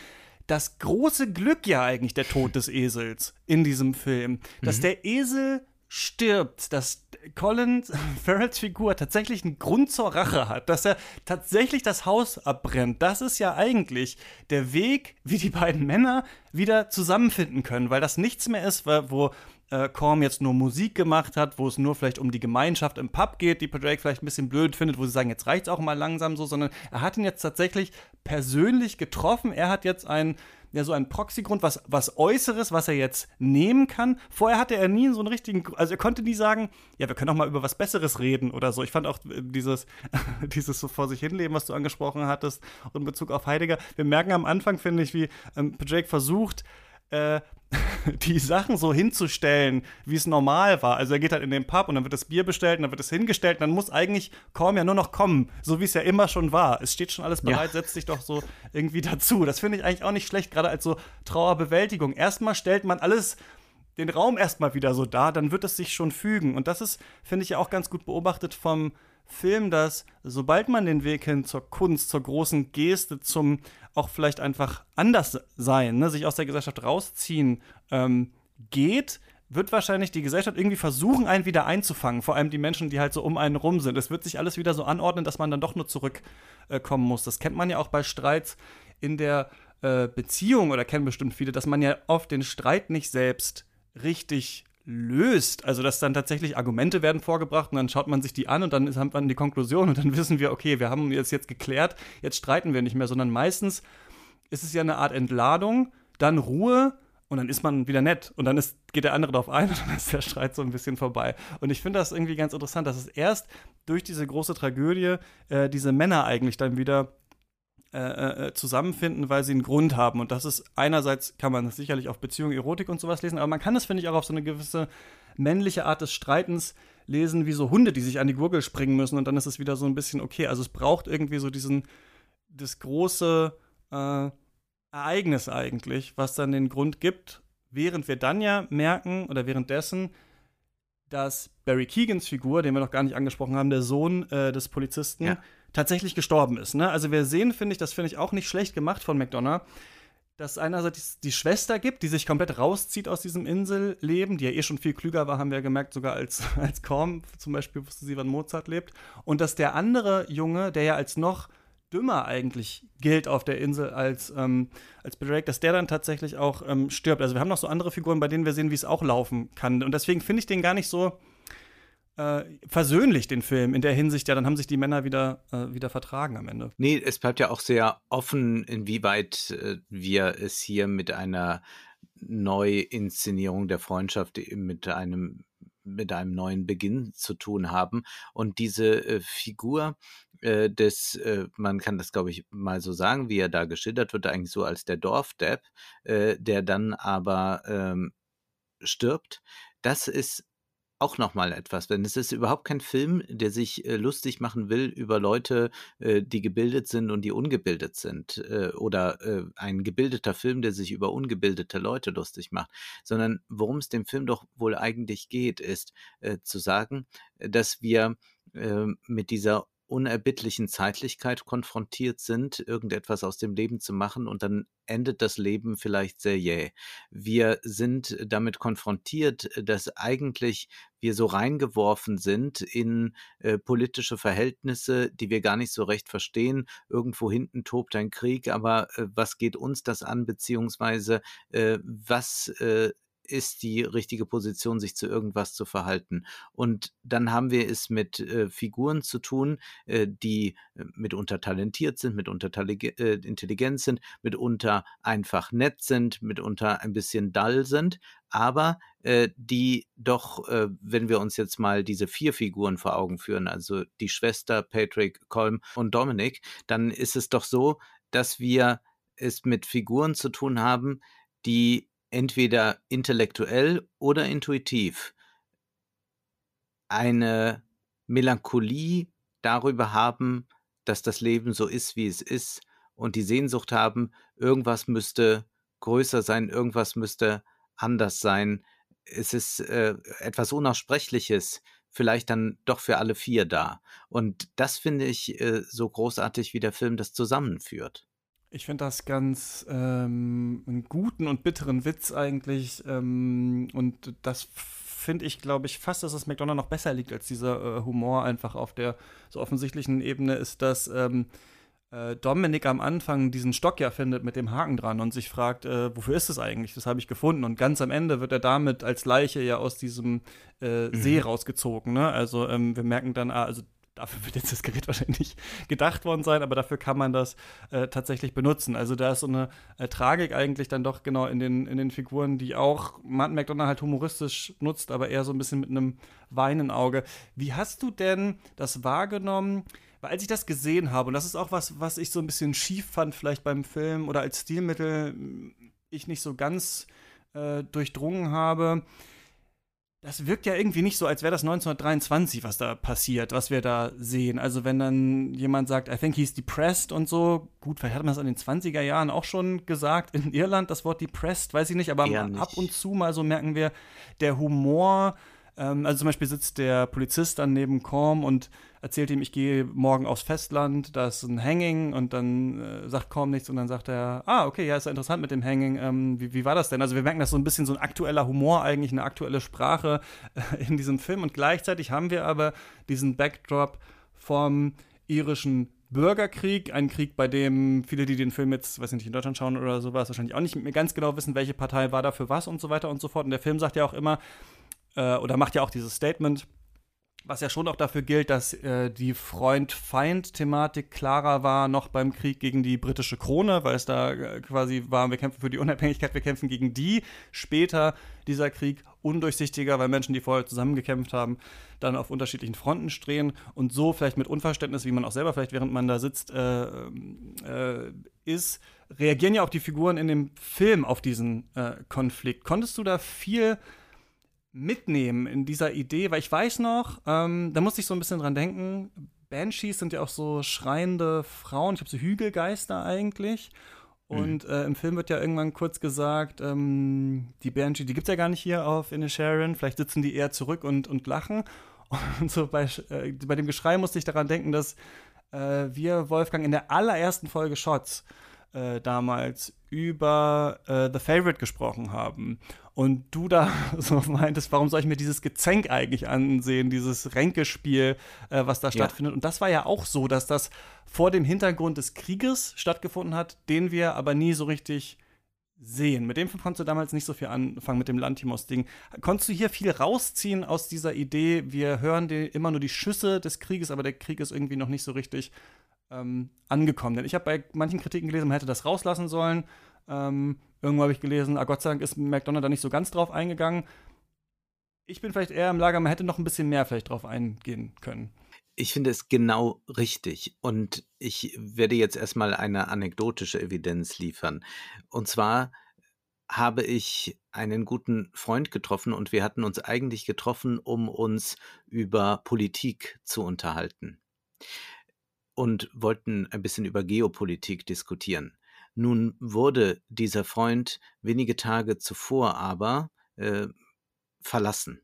das große Glück ja eigentlich der Tod des Esels in diesem Film, dass mhm. der Esel stirbt, dass Colin Farrells Figur tatsächlich einen Grund zur Rache hat, dass er tatsächlich das Haus abbrennt. Das ist ja eigentlich der Weg, wie die beiden Männer wieder zusammenfinden können, weil das nichts mehr ist, wo äh, Korm jetzt nur Musik gemacht hat, wo es nur vielleicht um die Gemeinschaft im Pub geht, die Drake vielleicht ein bisschen blöd findet, wo sie sagen, jetzt reicht's auch mal langsam so, sondern er hat ihn jetzt tatsächlich persönlich getroffen. Er hat jetzt ein ja so ein Proxy-Grund, was, was Äußeres, was er jetzt nehmen kann. Vorher hatte er nie so einen richtigen, also er konnte nie sagen, ja, wir können auch mal über was Besseres reden oder so. Ich fand auch äh, dieses, dieses so vor sich hinleben, was du angesprochen hattest, in Bezug auf Heidegger. Wir merken am Anfang, finde ich, wie ähm, Drake versucht, äh, die Sachen so hinzustellen, wie es normal war. Also er geht halt in den Pub und dann wird das Bier bestellt und dann wird es hingestellt und dann muss eigentlich kaum ja nur noch kommen, so wie es ja immer schon war. Es steht schon alles bereit, ja. setzt sich doch so irgendwie dazu. Das finde ich eigentlich auch nicht schlecht, gerade als so Trauerbewältigung. Erstmal stellt man alles den Raum erstmal wieder so da, dann wird es sich schon fügen. Und das ist, finde ich, ja auch ganz gut beobachtet vom Film, dass sobald man den Weg hin zur Kunst, zur großen Geste, zum auch vielleicht einfach anders sein, ne, sich aus der Gesellschaft rausziehen ähm, geht, wird wahrscheinlich die Gesellschaft irgendwie versuchen, einen wieder einzufangen. Vor allem die Menschen, die halt so um einen rum sind. Es wird sich alles wieder so anordnen, dass man dann doch nur zurückkommen äh, muss. Das kennt man ja auch bei Streits in der äh, Beziehung oder kennen bestimmt viele, dass man ja oft den Streit nicht selbst richtig löst. Also, dass dann tatsächlich Argumente werden vorgebracht und dann schaut man sich die an und dann hat man die Konklusion und dann wissen wir, okay, wir haben jetzt jetzt geklärt, jetzt streiten wir nicht mehr, sondern meistens ist es ja eine Art Entladung, dann Ruhe und dann ist man wieder nett und dann ist, geht der andere darauf ein und dann ist der Streit so ein bisschen vorbei. Und ich finde das irgendwie ganz interessant, dass es erst durch diese große Tragödie äh, diese Männer eigentlich dann wieder äh, äh, zusammenfinden, weil sie einen Grund haben. Und das ist einerseits, kann man das sicherlich auf Beziehung, Erotik und sowas lesen, aber man kann es, finde ich, auch auf so eine gewisse männliche Art des Streitens lesen, wie so Hunde, die sich an die Gurgel springen müssen und dann ist es wieder so ein bisschen okay. Also es braucht irgendwie so diesen, das große äh, Ereignis eigentlich, was dann den Grund gibt, während wir dann ja merken oder währenddessen, dass Barry Keegans Figur, den wir noch gar nicht angesprochen haben, der Sohn äh, des Polizisten, ja tatsächlich gestorben ist. Ne? Also wir sehen, finde ich, das finde ich auch nicht schlecht gemacht von McDonough, dass einerseits die Schwester gibt, die sich komplett rauszieht aus diesem Inselleben, die ja eh schon viel klüger war, haben wir gemerkt, sogar als, als Korn zum Beispiel wusste sie, wann Mozart lebt. Und dass der andere Junge, der ja als noch dümmer eigentlich gilt auf der Insel als, ähm, als Drake, dass der dann tatsächlich auch ähm, stirbt. Also wir haben noch so andere Figuren, bei denen wir sehen, wie es auch laufen kann. Und deswegen finde ich den gar nicht so äh, versöhnlich, den Film, in der Hinsicht, ja, dann haben sich die Männer wieder, äh, wieder vertragen am Ende. Nee, es bleibt ja auch sehr offen, inwieweit äh, wir es hier mit einer Neuinszenierung der Freundschaft mit einem mit einem neuen Beginn zu tun haben. Und diese äh, Figur äh, des, äh, man kann das glaube ich mal so sagen, wie er da geschildert wird, eigentlich so als der Dorfdepp, äh, der dann aber ähm, stirbt. Das ist auch nochmal etwas, denn es ist überhaupt kein Film, der sich äh, lustig machen will über Leute, äh, die gebildet sind und die ungebildet sind, äh, oder äh, ein gebildeter Film, der sich über ungebildete Leute lustig macht, sondern worum es dem Film doch wohl eigentlich geht, ist äh, zu sagen, dass wir äh, mit dieser unerbittlichen Zeitlichkeit konfrontiert sind, irgendetwas aus dem Leben zu machen und dann endet das Leben vielleicht sehr jäh. Wir sind damit konfrontiert, dass eigentlich wir so reingeworfen sind in äh, politische Verhältnisse, die wir gar nicht so recht verstehen. Irgendwo hinten tobt ein Krieg, aber äh, was geht uns das an, beziehungsweise äh, was äh, ist die richtige Position, sich zu irgendwas zu verhalten. Und dann haben wir es mit äh, Figuren zu tun, äh, die äh, mitunter talentiert sind, mitunter äh, intelligent sind, mitunter einfach nett sind, mitunter ein bisschen dull sind, aber äh, die doch, äh, wenn wir uns jetzt mal diese vier Figuren vor Augen führen, also die Schwester, Patrick, Colm und Dominic, dann ist es doch so, dass wir es mit Figuren zu tun haben, die entweder intellektuell oder intuitiv eine Melancholie darüber haben, dass das Leben so ist, wie es ist und die Sehnsucht haben, irgendwas müsste größer sein, irgendwas müsste anders sein. Es ist äh, etwas Unaussprechliches, vielleicht dann doch für alle vier da. Und das finde ich äh, so großartig, wie der Film das zusammenführt. Ich finde das ganz ähm, einen guten und bitteren Witz eigentlich. Ähm, und das finde ich, glaube ich, fast, dass es McDonough noch besser liegt als dieser äh, Humor einfach auf der so offensichtlichen Ebene ist, dass ähm, äh, Dominik am Anfang diesen Stock ja findet mit dem Haken dran und sich fragt, äh, wofür ist es eigentlich? Das habe ich gefunden. Und ganz am Ende wird er damit als Leiche ja aus diesem äh, See mhm. rausgezogen. Ne? Also ähm, wir merken dann, ah, also dafür wird jetzt das Gerät wahrscheinlich nicht gedacht worden sein, aber dafür kann man das äh, tatsächlich benutzen. Also da ist so eine äh, Tragik eigentlich dann doch genau in den, in den Figuren, die auch Martin McDonald halt humoristisch nutzt, aber eher so ein bisschen mit einem weinen Auge. Wie hast du denn das wahrgenommen? Weil als ich das gesehen habe, und das ist auch was, was ich so ein bisschen schief fand, vielleicht beim Film oder als Stilmittel, ich nicht so ganz äh, durchdrungen habe, das wirkt ja irgendwie nicht so, als wäre das 1923, was da passiert, was wir da sehen. Also wenn dann jemand sagt, I think he's depressed und so, gut, vielleicht hat man das in den 20er Jahren auch schon gesagt, in Irland das Wort depressed, weiß ich nicht, aber nicht. ab und zu mal so merken wir, der Humor ähm, also zum Beispiel sitzt der Polizist dann neben Korm und erzählt ihm, ich gehe morgen aufs Festland, da ist ein Hanging und dann äh, sagt Korm nichts und dann sagt er, ah, okay, ja, ist ja interessant mit dem Hanging. Ähm, wie, wie, war das denn? Also wir merken, dass so ein bisschen so ein aktueller Humor eigentlich, eine aktuelle Sprache äh, in diesem Film und gleichzeitig haben wir aber diesen Backdrop vom irischen Bürgerkrieg, ein Krieg, bei dem viele, die den Film jetzt, weiß ich nicht, in Deutschland schauen oder sowas, wahrscheinlich auch nicht mehr ganz genau wissen, welche Partei war da für was und so weiter und so fort. Und der Film sagt ja auch immer, äh, oder macht ja auch dieses Statement, was ja schon auch dafür gilt, dass äh, die Freund-Feind-Thematik klarer war noch beim Krieg gegen die britische Krone, weil es da äh, quasi war, wir kämpfen für die Unabhängigkeit, wir kämpfen gegen die. Später dieser Krieg undurchsichtiger, weil Menschen, die vorher zusammengekämpft haben, dann auf unterschiedlichen Fronten stehen und so vielleicht mit Unverständnis, wie man auch selber vielleicht, während man da sitzt, äh, äh, ist, reagieren ja auch die Figuren in dem Film auf diesen äh, Konflikt. Konntest du da viel mitnehmen in dieser Idee, weil ich weiß noch, ähm, da musste ich so ein bisschen dran denken, Banshees sind ja auch so schreiende Frauen, ich habe so Hügelgeister eigentlich. Und mhm. äh, im Film wird ja irgendwann kurz gesagt, ähm, die Banshee, die gibt es ja gar nicht hier auf Inisherin, vielleicht sitzen die eher zurück und, und lachen. Und so bei, äh, bei dem Geschrei musste ich daran denken, dass äh, wir, Wolfgang, in der allerersten Folge Shots äh, damals über äh, The Favorite gesprochen haben und du da so meintest, warum soll ich mir dieses Gezänk eigentlich ansehen, dieses Ränkespiel, äh, was da ja. stattfindet. Und das war ja auch so, dass das vor dem Hintergrund des Krieges stattgefunden hat, den wir aber nie so richtig sehen. Mit dem konntest du damals nicht so viel anfangen, mit dem Lantimos-Ding. Konntest du hier viel rausziehen aus dieser Idee, wir hören die, immer nur die Schüsse des Krieges, aber der Krieg ist irgendwie noch nicht so richtig ähm, angekommen. Denn ich habe bei manchen Kritiken gelesen, man hätte das rauslassen sollen. Ähm, irgendwo habe ich gelesen, ah, Gott sei Dank ist McDonald da nicht so ganz drauf eingegangen. Ich bin vielleicht eher im Lager, man hätte noch ein bisschen mehr vielleicht drauf eingehen können. Ich finde es genau richtig. Und ich werde jetzt erstmal eine anekdotische Evidenz liefern. Und zwar habe ich einen guten Freund getroffen und wir hatten uns eigentlich getroffen, um uns über Politik zu unterhalten und wollten ein bisschen über Geopolitik diskutieren. Nun wurde dieser Freund wenige Tage zuvor aber äh, verlassen.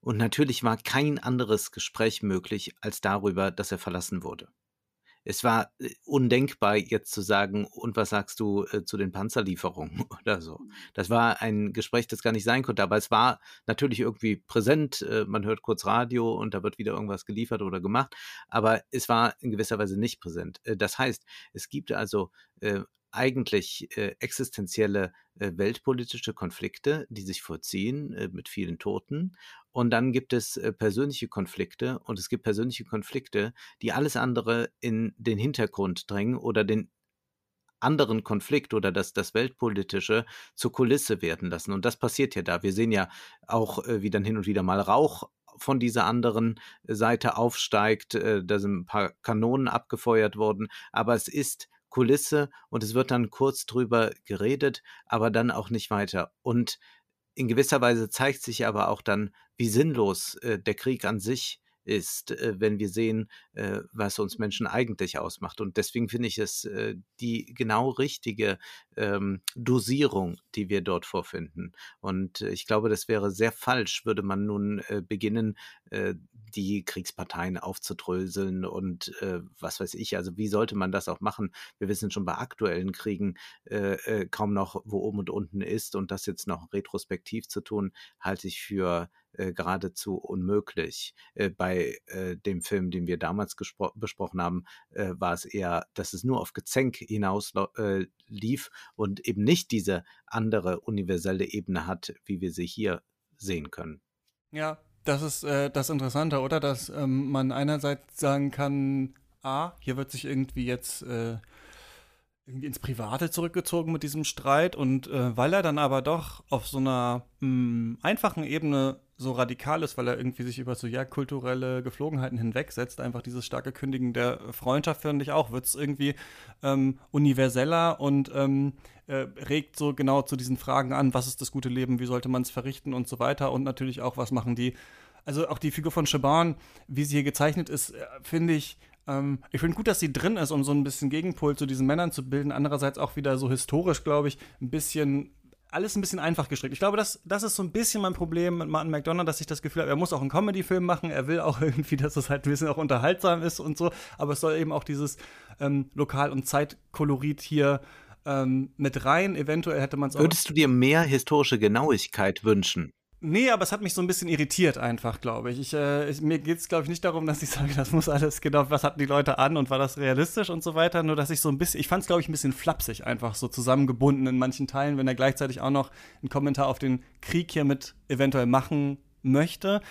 Und natürlich war kein anderes Gespräch möglich als darüber, dass er verlassen wurde es war äh, undenkbar, jetzt zu sagen, und was sagst du äh, zu den Panzerlieferungen oder so. Mhm. Das war ein Gespräch, das gar nicht sein konnte, aber es war natürlich irgendwie präsent. Äh, man hört kurz Radio und da wird wieder irgendwas geliefert oder gemacht, aber es war in gewisser Weise nicht präsent. Äh, das heißt, es gibt also äh, eigentlich äh, existenzielle äh, weltpolitische Konflikte, die sich vollziehen äh, mit vielen Toten. Und dann gibt es äh, persönliche Konflikte und es gibt persönliche Konflikte, die alles andere in den Hintergrund drängen oder den anderen Konflikt oder das, das Weltpolitische zur Kulisse werden lassen. Und das passiert ja da. Wir sehen ja auch, äh, wie dann hin und wieder mal Rauch von dieser anderen Seite aufsteigt. Äh, da sind ein paar Kanonen abgefeuert worden. Aber es ist Kulisse und es wird dann kurz drüber geredet, aber dann auch nicht weiter. Und in gewisser Weise zeigt sich aber auch dann, wie sinnlos äh, der Krieg an sich ist, äh, wenn wir sehen, äh, was uns Menschen eigentlich ausmacht. Und deswegen finde ich es äh, die genau richtige ähm, Dosierung, die wir dort vorfinden. Und ich glaube, das wäre sehr falsch, würde man nun beginnen, die Kriegsparteien aufzudröseln und was weiß ich. Also wie sollte man das auch machen? Wir wissen schon bei aktuellen Kriegen kaum noch, wo oben und unten ist. Und das jetzt noch retrospektiv zu tun, halte ich für äh, geradezu unmöglich. Äh, bei äh, dem Film, den wir damals besprochen haben, äh, war es eher, dass es nur auf Gezänk hinaus äh, lief und eben nicht diese andere universelle Ebene hat, wie wir sie hier sehen können. Ja, das ist das Interessante, oder? Dass ähm, man einerseits sagen kann, ah, hier wird sich irgendwie jetzt irgendwie ins Private zurückgezogen mit diesem Streit. Und äh, weil er dann aber doch auf so einer mh, hm, einfachen Ebene so radikal ist, weil er irgendwie sich über so ja kulturelle Geflogenheiten hinwegsetzt, einfach dieses starke Kündigen der Freundschaft finde ich auch, wird es irgendwie ähm, universeller und ähm, äh, regt so genau zu diesen Fragen an, was ist das gute Leben, wie sollte man es verrichten und so weiter. Und natürlich auch, was machen die, also auch die Figur von Shaban, wie sie hier gezeichnet ist, äh, finde ich, ähm, ich finde gut, dass sie drin ist, um so ein bisschen Gegenpol zu diesen Männern zu bilden. Andererseits auch wieder so historisch, glaube ich, ein bisschen alles ein bisschen einfach gestrickt. Ich glaube, das, das ist so ein bisschen mein Problem mit Martin McDonough, dass ich das Gefühl habe, er muss auch einen Comedy-Film machen, er will auch irgendwie, dass es halt ein bisschen auch unterhaltsam ist und so, aber es soll eben auch dieses ähm, Lokal- und Zeitkolorit hier ähm, mit rein. Eventuell hätte man es auch. Würdest du dir mehr historische Genauigkeit wünschen? Nee, aber es hat mich so ein bisschen irritiert einfach, glaube ich. ich, äh, ich mir geht es, glaube ich, nicht darum, dass ich sage, das muss alles genau, was hatten die Leute an und war das realistisch und so weiter. Nur, dass ich so ein bisschen, ich fand es, glaube ich, ein bisschen flapsig einfach so zusammengebunden in manchen Teilen, wenn er gleichzeitig auch noch einen Kommentar auf den Krieg hier mit eventuell machen möchte.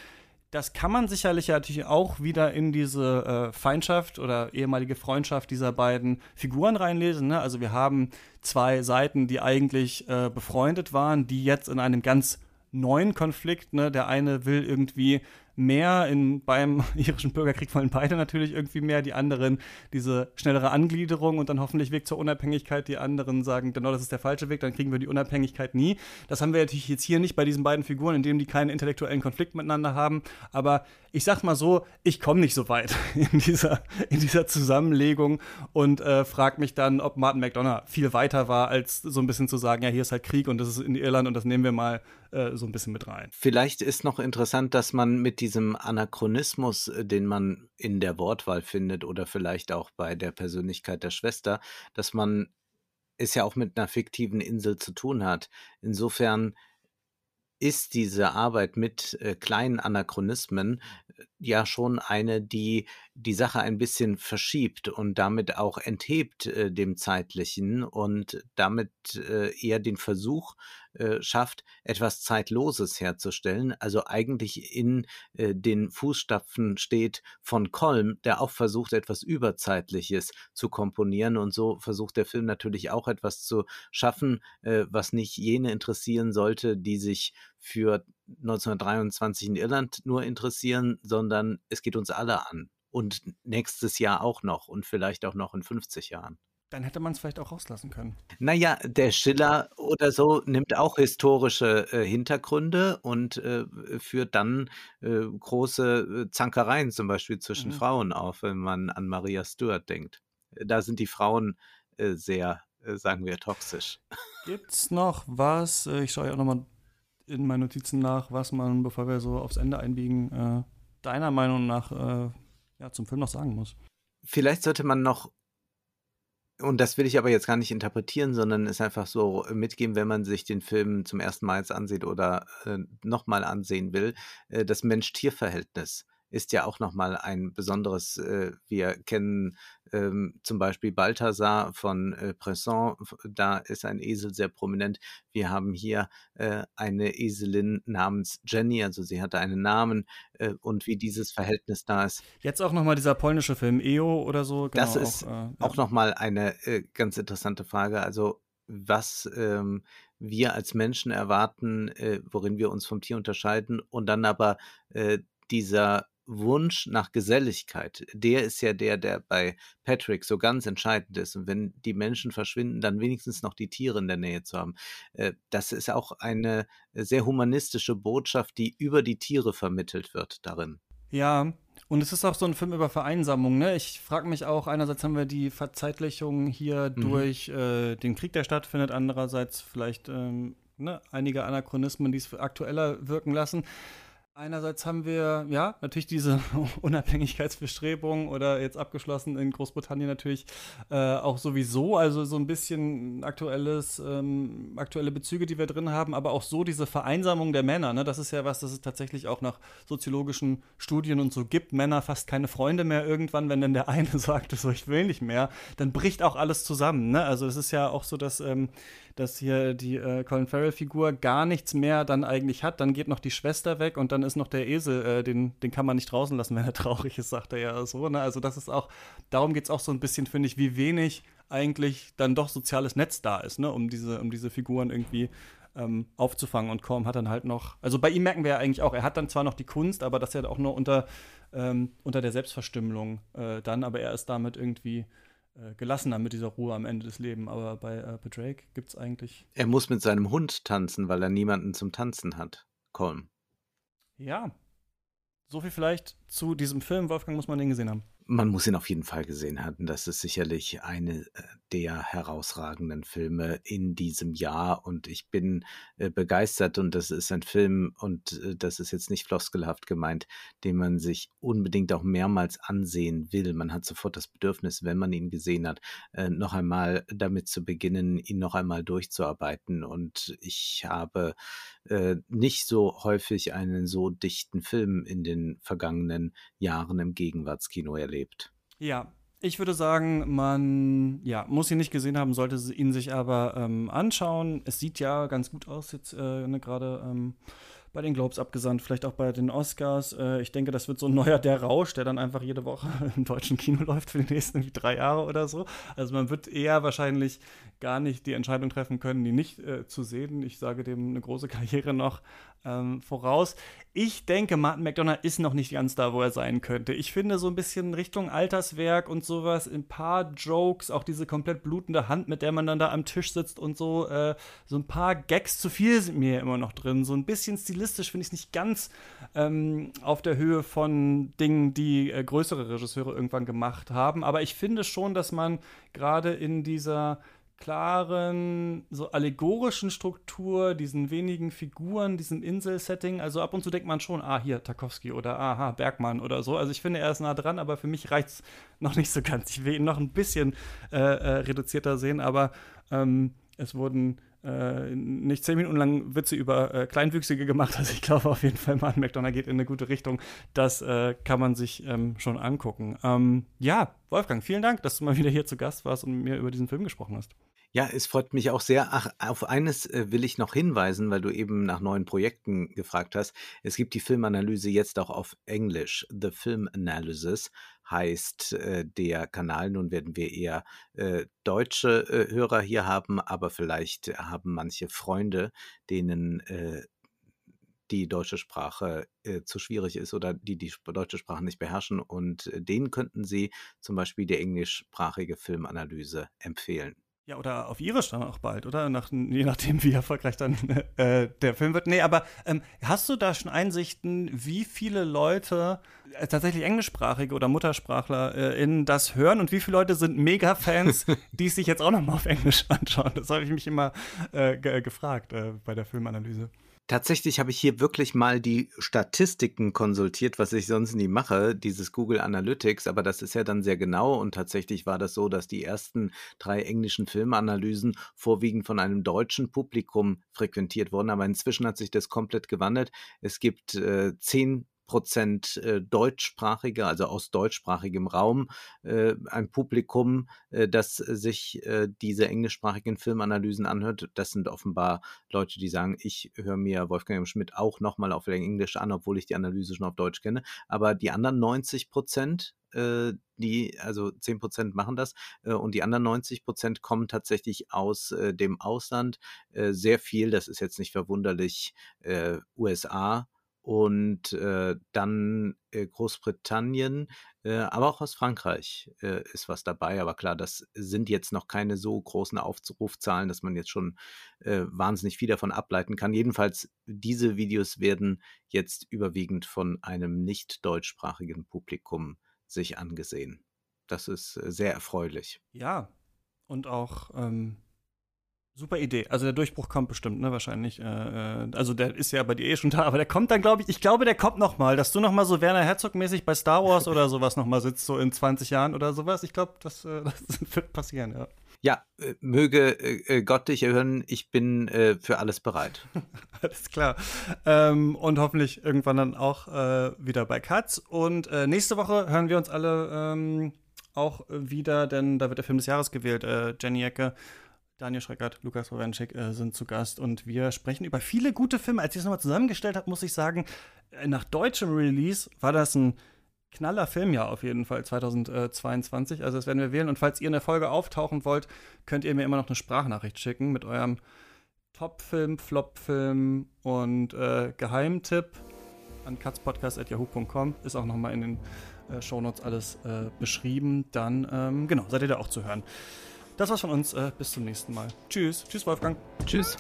Das kann man sicherlich natürlich auch wieder in diese äh, Feindschaft oder ehemalige Freundschaft dieser beiden Figuren reinlesen. Ne? Also wir haben zwei Seiten, die eigentlich äh, befreundet waren, die jetzt in einem ganz neuen Konflikt. Ne? Der eine will irgendwie mehr. In, beim irischen Bürgerkrieg wollen beide natürlich irgendwie mehr. Die anderen diese schnellere Angliederung und dann hoffentlich Weg zur Unabhängigkeit. Die anderen sagen, genau, das ist der falsche Weg, dann kriegen wir die Unabhängigkeit nie. Das haben wir natürlich jetzt hier nicht bei diesen beiden Figuren, indem die keinen intellektuellen Konflikt miteinander haben. Aber ich sag mal so, ich komme nicht so weit in dieser, in dieser Zusammenlegung und äh, frage mich dann, ob Martin McDonough viel weiter war, als so ein bisschen zu sagen, ja, hier ist halt Krieg und das ist in Irland und das nehmen wir mal äh, so ein bisschen mit rein. Vielleicht ist noch interessant, dass man mit diesem Anachronismus, äh, den man in der Wortwahl findet oder vielleicht auch bei der Persönlichkeit der Schwester, dass man es ja auch mit einer fiktiven Insel zu tun hat. Insofern ist diese Arbeit mit äh, kleinen Anachronismen äh, ja schon eine, die die Sache ein bisschen verschiebt und damit auch enthebt äh, dem Zeitlichen und damit äh, eher den Versuch äh, schafft, etwas Zeitloses herzustellen, also eigentlich in äh, den Fußstapfen steht von Kolm, der auch versucht, etwas Überzeitliches zu komponieren und so versucht der Film natürlich auch etwas zu schaffen, äh, was nicht jene interessieren sollte, die sich für 1923 in Irland nur interessieren, sondern es geht uns alle an. Und nächstes Jahr auch noch und vielleicht auch noch in 50 Jahren. Dann hätte man es vielleicht auch rauslassen können. Naja, der Schiller oder so nimmt auch historische äh, Hintergründe und äh, führt dann äh, große äh, Zankereien zum Beispiel zwischen mhm. Frauen auf, wenn man an Maria Stuart denkt. Da sind die Frauen äh, sehr, äh, sagen wir, toxisch. Gibt's noch was? Ich schaue ja auch nochmal in meinen Notizen nach, was man, bevor wir so aufs Ende einbiegen, deiner Meinung nach ja, zum Film noch sagen muss. Vielleicht sollte man noch und das will ich aber jetzt gar nicht interpretieren, sondern es einfach so mitgeben, wenn man sich den Film zum ersten Mal jetzt ansieht oder äh, nochmal ansehen will, äh, das Mensch-Tier-Verhältnis ist ja auch nochmal ein besonderes. Äh, wir kennen ähm, zum Beispiel Balthasar von äh, Bresson, da ist ein Esel sehr prominent. Wir haben hier äh, eine Eselin namens Jenny, also sie hatte einen Namen äh, und wie dieses Verhältnis da ist. Jetzt auch nochmal dieser polnische Film EO oder so. Genau, das ist auch, äh, auch nochmal eine äh, ganz interessante Frage. Also was ähm, wir als Menschen erwarten, äh, worin wir uns vom Tier unterscheiden und dann aber äh, dieser Wunsch nach Geselligkeit, der ist ja der, der bei Patrick so ganz entscheidend ist. Und wenn die Menschen verschwinden, dann wenigstens noch die Tiere in der Nähe zu haben. Äh, das ist auch eine sehr humanistische Botschaft, die über die Tiere vermittelt wird darin. Ja, und es ist auch so ein Film über Vereinsamung. Ne? Ich frage mich auch, einerseits haben wir die Verzeitlichung hier mhm. durch äh, den Krieg, der stattfindet, andererseits vielleicht ähm, ne, einige Anachronismen, die es aktueller wirken lassen. Einerseits haben wir ja natürlich diese Unabhängigkeitsbestrebungen oder jetzt abgeschlossen in Großbritannien natürlich äh, auch sowieso, also so ein bisschen aktuelles, ähm, aktuelle Bezüge, die wir drin haben, aber auch so diese Vereinsamung der Männer. Ne? Das ist ja was, das es tatsächlich auch nach soziologischen Studien und so gibt. Männer fast keine Freunde mehr irgendwann, wenn dann der eine sagt, so ich will nicht mehr, dann bricht auch alles zusammen. Ne? Also es ist ja auch so, dass ähm, dass hier die äh, Colin Farrell-Figur gar nichts mehr dann eigentlich hat. Dann geht noch die Schwester weg und dann ist noch der Esel, äh, den, den kann man nicht draußen lassen, wenn er traurig ist, sagt er ja so. Ne? Also das ist auch, darum geht es auch so ein bisschen, finde ich, wie wenig eigentlich dann doch soziales Netz da ist, ne? um, diese, um diese Figuren irgendwie ähm, aufzufangen. Und Korm hat dann halt noch, also bei ihm merken wir ja eigentlich auch, er hat dann zwar noch die Kunst, aber das ja auch nur unter, ähm, unter der Selbstverstümmelung äh, dann, aber er ist damit irgendwie äh, gelassener mit dieser Ruhe am Ende des Lebens. Aber bei, äh, bei Drake gibt es eigentlich. Er muss mit seinem Hund tanzen, weil er niemanden zum Tanzen hat. Colm. Ja. So viel vielleicht zu diesem Film. Wolfgang muss man den gesehen haben. Man muss ihn auf jeden Fall gesehen haben. Das ist sicherlich eine äh, der herausragenden Filme in diesem Jahr und ich bin äh, begeistert und das ist ein Film und äh, das ist jetzt nicht floskelhaft gemeint, den man sich unbedingt auch mehrmals ansehen will. Man hat sofort das Bedürfnis, wenn man ihn gesehen hat, noch einmal damit zu beginnen, ihn noch einmal durchzuarbeiten und ich habe äh, nicht so häufig einen so dichten Film in den vergangenen Jahren im Gegenwartskino erlebt. Ja, ich würde sagen, man ja, muss ihn nicht gesehen haben, sollte ihn sich aber ähm, anschauen. Es sieht ja ganz gut aus jetzt äh, ne, gerade. Ähm, bei den Globes abgesandt, vielleicht auch bei den Oscars. Äh, ich denke, das wird so ein neuer Der Rausch, der dann einfach jede Woche im deutschen Kino läuft für die nächsten drei Jahre oder so. Also man wird eher wahrscheinlich gar nicht die Entscheidung treffen können, die nicht äh, zu sehen. Ich sage dem eine große Karriere noch ähm, voraus. Ich denke, Martin McDonough ist noch nicht ganz da, wo er sein könnte. Ich finde so ein bisschen Richtung Alterswerk und sowas, ein paar Jokes, auch diese komplett blutende Hand, mit der man dann da am Tisch sitzt und so, äh, so ein paar Gags zu viel sind mir immer noch drin. So ein bisschen stilistisch finde ich es nicht ganz ähm, auf der Höhe von Dingen, die äh, größere Regisseure irgendwann gemacht haben. Aber ich finde schon, dass man gerade in dieser klaren, so allegorischen Struktur, diesen wenigen Figuren, diesem Inselsetting. Also ab und zu denkt man schon, ah, hier Tarkovsky oder aha, Bergmann oder so. Also ich finde, er ist nah dran, aber für mich reicht es noch nicht so ganz. Ich will ihn noch ein bisschen äh, äh, reduzierter sehen, aber ähm, es wurden äh, nicht zehn Minuten lang Witze über äh, Kleinwüchsige gemacht. Also ich glaube auf jeden Fall, Martin McDonough geht in eine gute Richtung. Das äh, kann man sich ähm, schon angucken. Ähm, ja, Wolfgang, vielen Dank, dass du mal wieder hier zu Gast warst und mit mir über diesen Film gesprochen hast. Ja, es freut mich auch sehr. Ach, auf eines äh, will ich noch hinweisen, weil du eben nach neuen Projekten gefragt hast. Es gibt die Filmanalyse jetzt auch auf Englisch. The Film Analysis heißt äh, der Kanal. Nun werden wir eher äh, deutsche äh, Hörer hier haben, aber vielleicht haben manche Freunde, denen äh, die deutsche Sprache äh, zu schwierig ist oder die die deutsche Sprache nicht beherrschen. Und äh, denen könnten Sie zum Beispiel die englischsprachige Filmanalyse empfehlen. Ja, oder auf Irisch dann auch bald, oder? Nach, je nachdem, wie erfolgreich dann äh, der Film wird. Nee, aber ähm, hast du da schon Einsichten, wie viele Leute äh, tatsächlich englischsprachige oder Muttersprachler äh, in das hören und wie viele Leute sind Mega-Fans, die es sich jetzt auch nochmal auf Englisch anschauen? Das habe ich mich immer äh, gefragt äh, bei der Filmanalyse. Tatsächlich habe ich hier wirklich mal die Statistiken konsultiert, was ich sonst nie mache, dieses Google Analytics, aber das ist ja dann sehr genau und tatsächlich war das so, dass die ersten drei englischen Filmanalysen vorwiegend von einem deutschen Publikum frequentiert wurden, aber inzwischen hat sich das komplett gewandelt. Es gibt äh, zehn Prozent äh, deutschsprachige, also aus deutschsprachigem Raum, äh, ein Publikum, äh, das sich diese englischsprachigen Filmanalysen anhört. Das sind offenbar Leute, die sagen, ich höre mir Wolfgang Schmidt auch nochmal auf Englisch an, obwohl ich die Analyse schon auf Deutsch kenne. Aber die anderen 90 Prozent die, also 10 Prozent machen das und die anderen 90 Prozent kommen tatsächlich aus dem Ausland. Sehr viel, das ist jetzt nicht verwunderlich, USA, und äh, dann äh, Großbritannien, äh, aber auch aus Frankreich äh, ist was dabei. Aber klar, das sind jetzt noch keine so großen Aufrufzahlen, dass man jetzt schon äh, wahnsinnig viel davon ableiten kann. Jedenfalls, diese Videos werden jetzt überwiegend von einem nicht deutschsprachigen Publikum sich angesehen. Das ist äh, sehr erfreulich. Ja, und auch ähm, Super Idee. Also der Durchbruch kommt bestimmt, ne? Wahrscheinlich. Äh, äh also der ist ja bei dir eh schon da, aber der kommt dann, glaube ich, ich glaube, der kommt noch mal, dass du noch mal so Werner Herzog-mäßig bei Star Wars oder sowas noch mal sitzt, so in 20 Jahren oder sowas. Ich glaube, das, äh, das wird passieren, ja. Ja, äh, möge äh, Gott dich erhören, ich bin äh, für alles bereit. alles klar. Ähm, und hoffentlich irgendwann dann auch äh, wieder bei Katz. Und äh, nächste Woche hören wir uns alle ähm, auch wieder, denn da wird der Film des Jahres gewählt. Äh, Jenny Ecke Daniel Schreckert, Lukas Wowenschik äh, sind zu Gast und wir sprechen über viele gute Filme. Als ich es nochmal zusammengestellt habe, muss ich sagen, äh, nach deutschem Release war das ein knaller Filmjahr auf jeden Fall 2022. Also das werden wir wählen. Und falls ihr in der Folge auftauchen wollt, könnt ihr mir immer noch eine Sprachnachricht schicken mit eurem Top-Film, Flop-Film und äh, Geheimtipp an katzpodcast.yahoo.com. Ist auch nochmal in den äh, Shownotes alles äh, beschrieben. Dann, ähm, genau, seid ihr da auch zu hören. Das war's von uns. Äh, bis zum nächsten Mal. Tschüss. Tschüss, Wolfgang. Tschüss.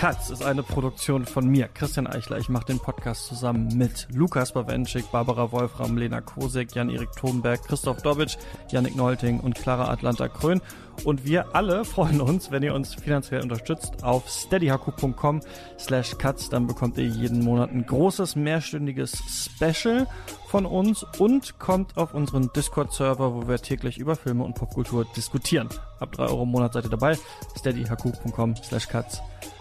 Katz ist eine Produktion von mir, Christian Eichler. Ich mache den Podcast zusammen mit Lukas Bawenschik, Barbara Wolfram, Lena Kosek, Jan-Erik Thomberg, Christoph Dobitsch, Yannick Neulting und Clara Atlanta Krön. Und wir alle freuen uns, wenn ihr uns finanziell unterstützt auf steadyhaku.com slash cuts. Dann bekommt ihr jeden Monat ein großes mehrstündiges Special von uns und kommt auf unseren Discord-Server, wo wir täglich über Filme und Popkultur diskutieren. Ab drei Euro im Monat seid ihr dabei. steadyhaku.com slash cuts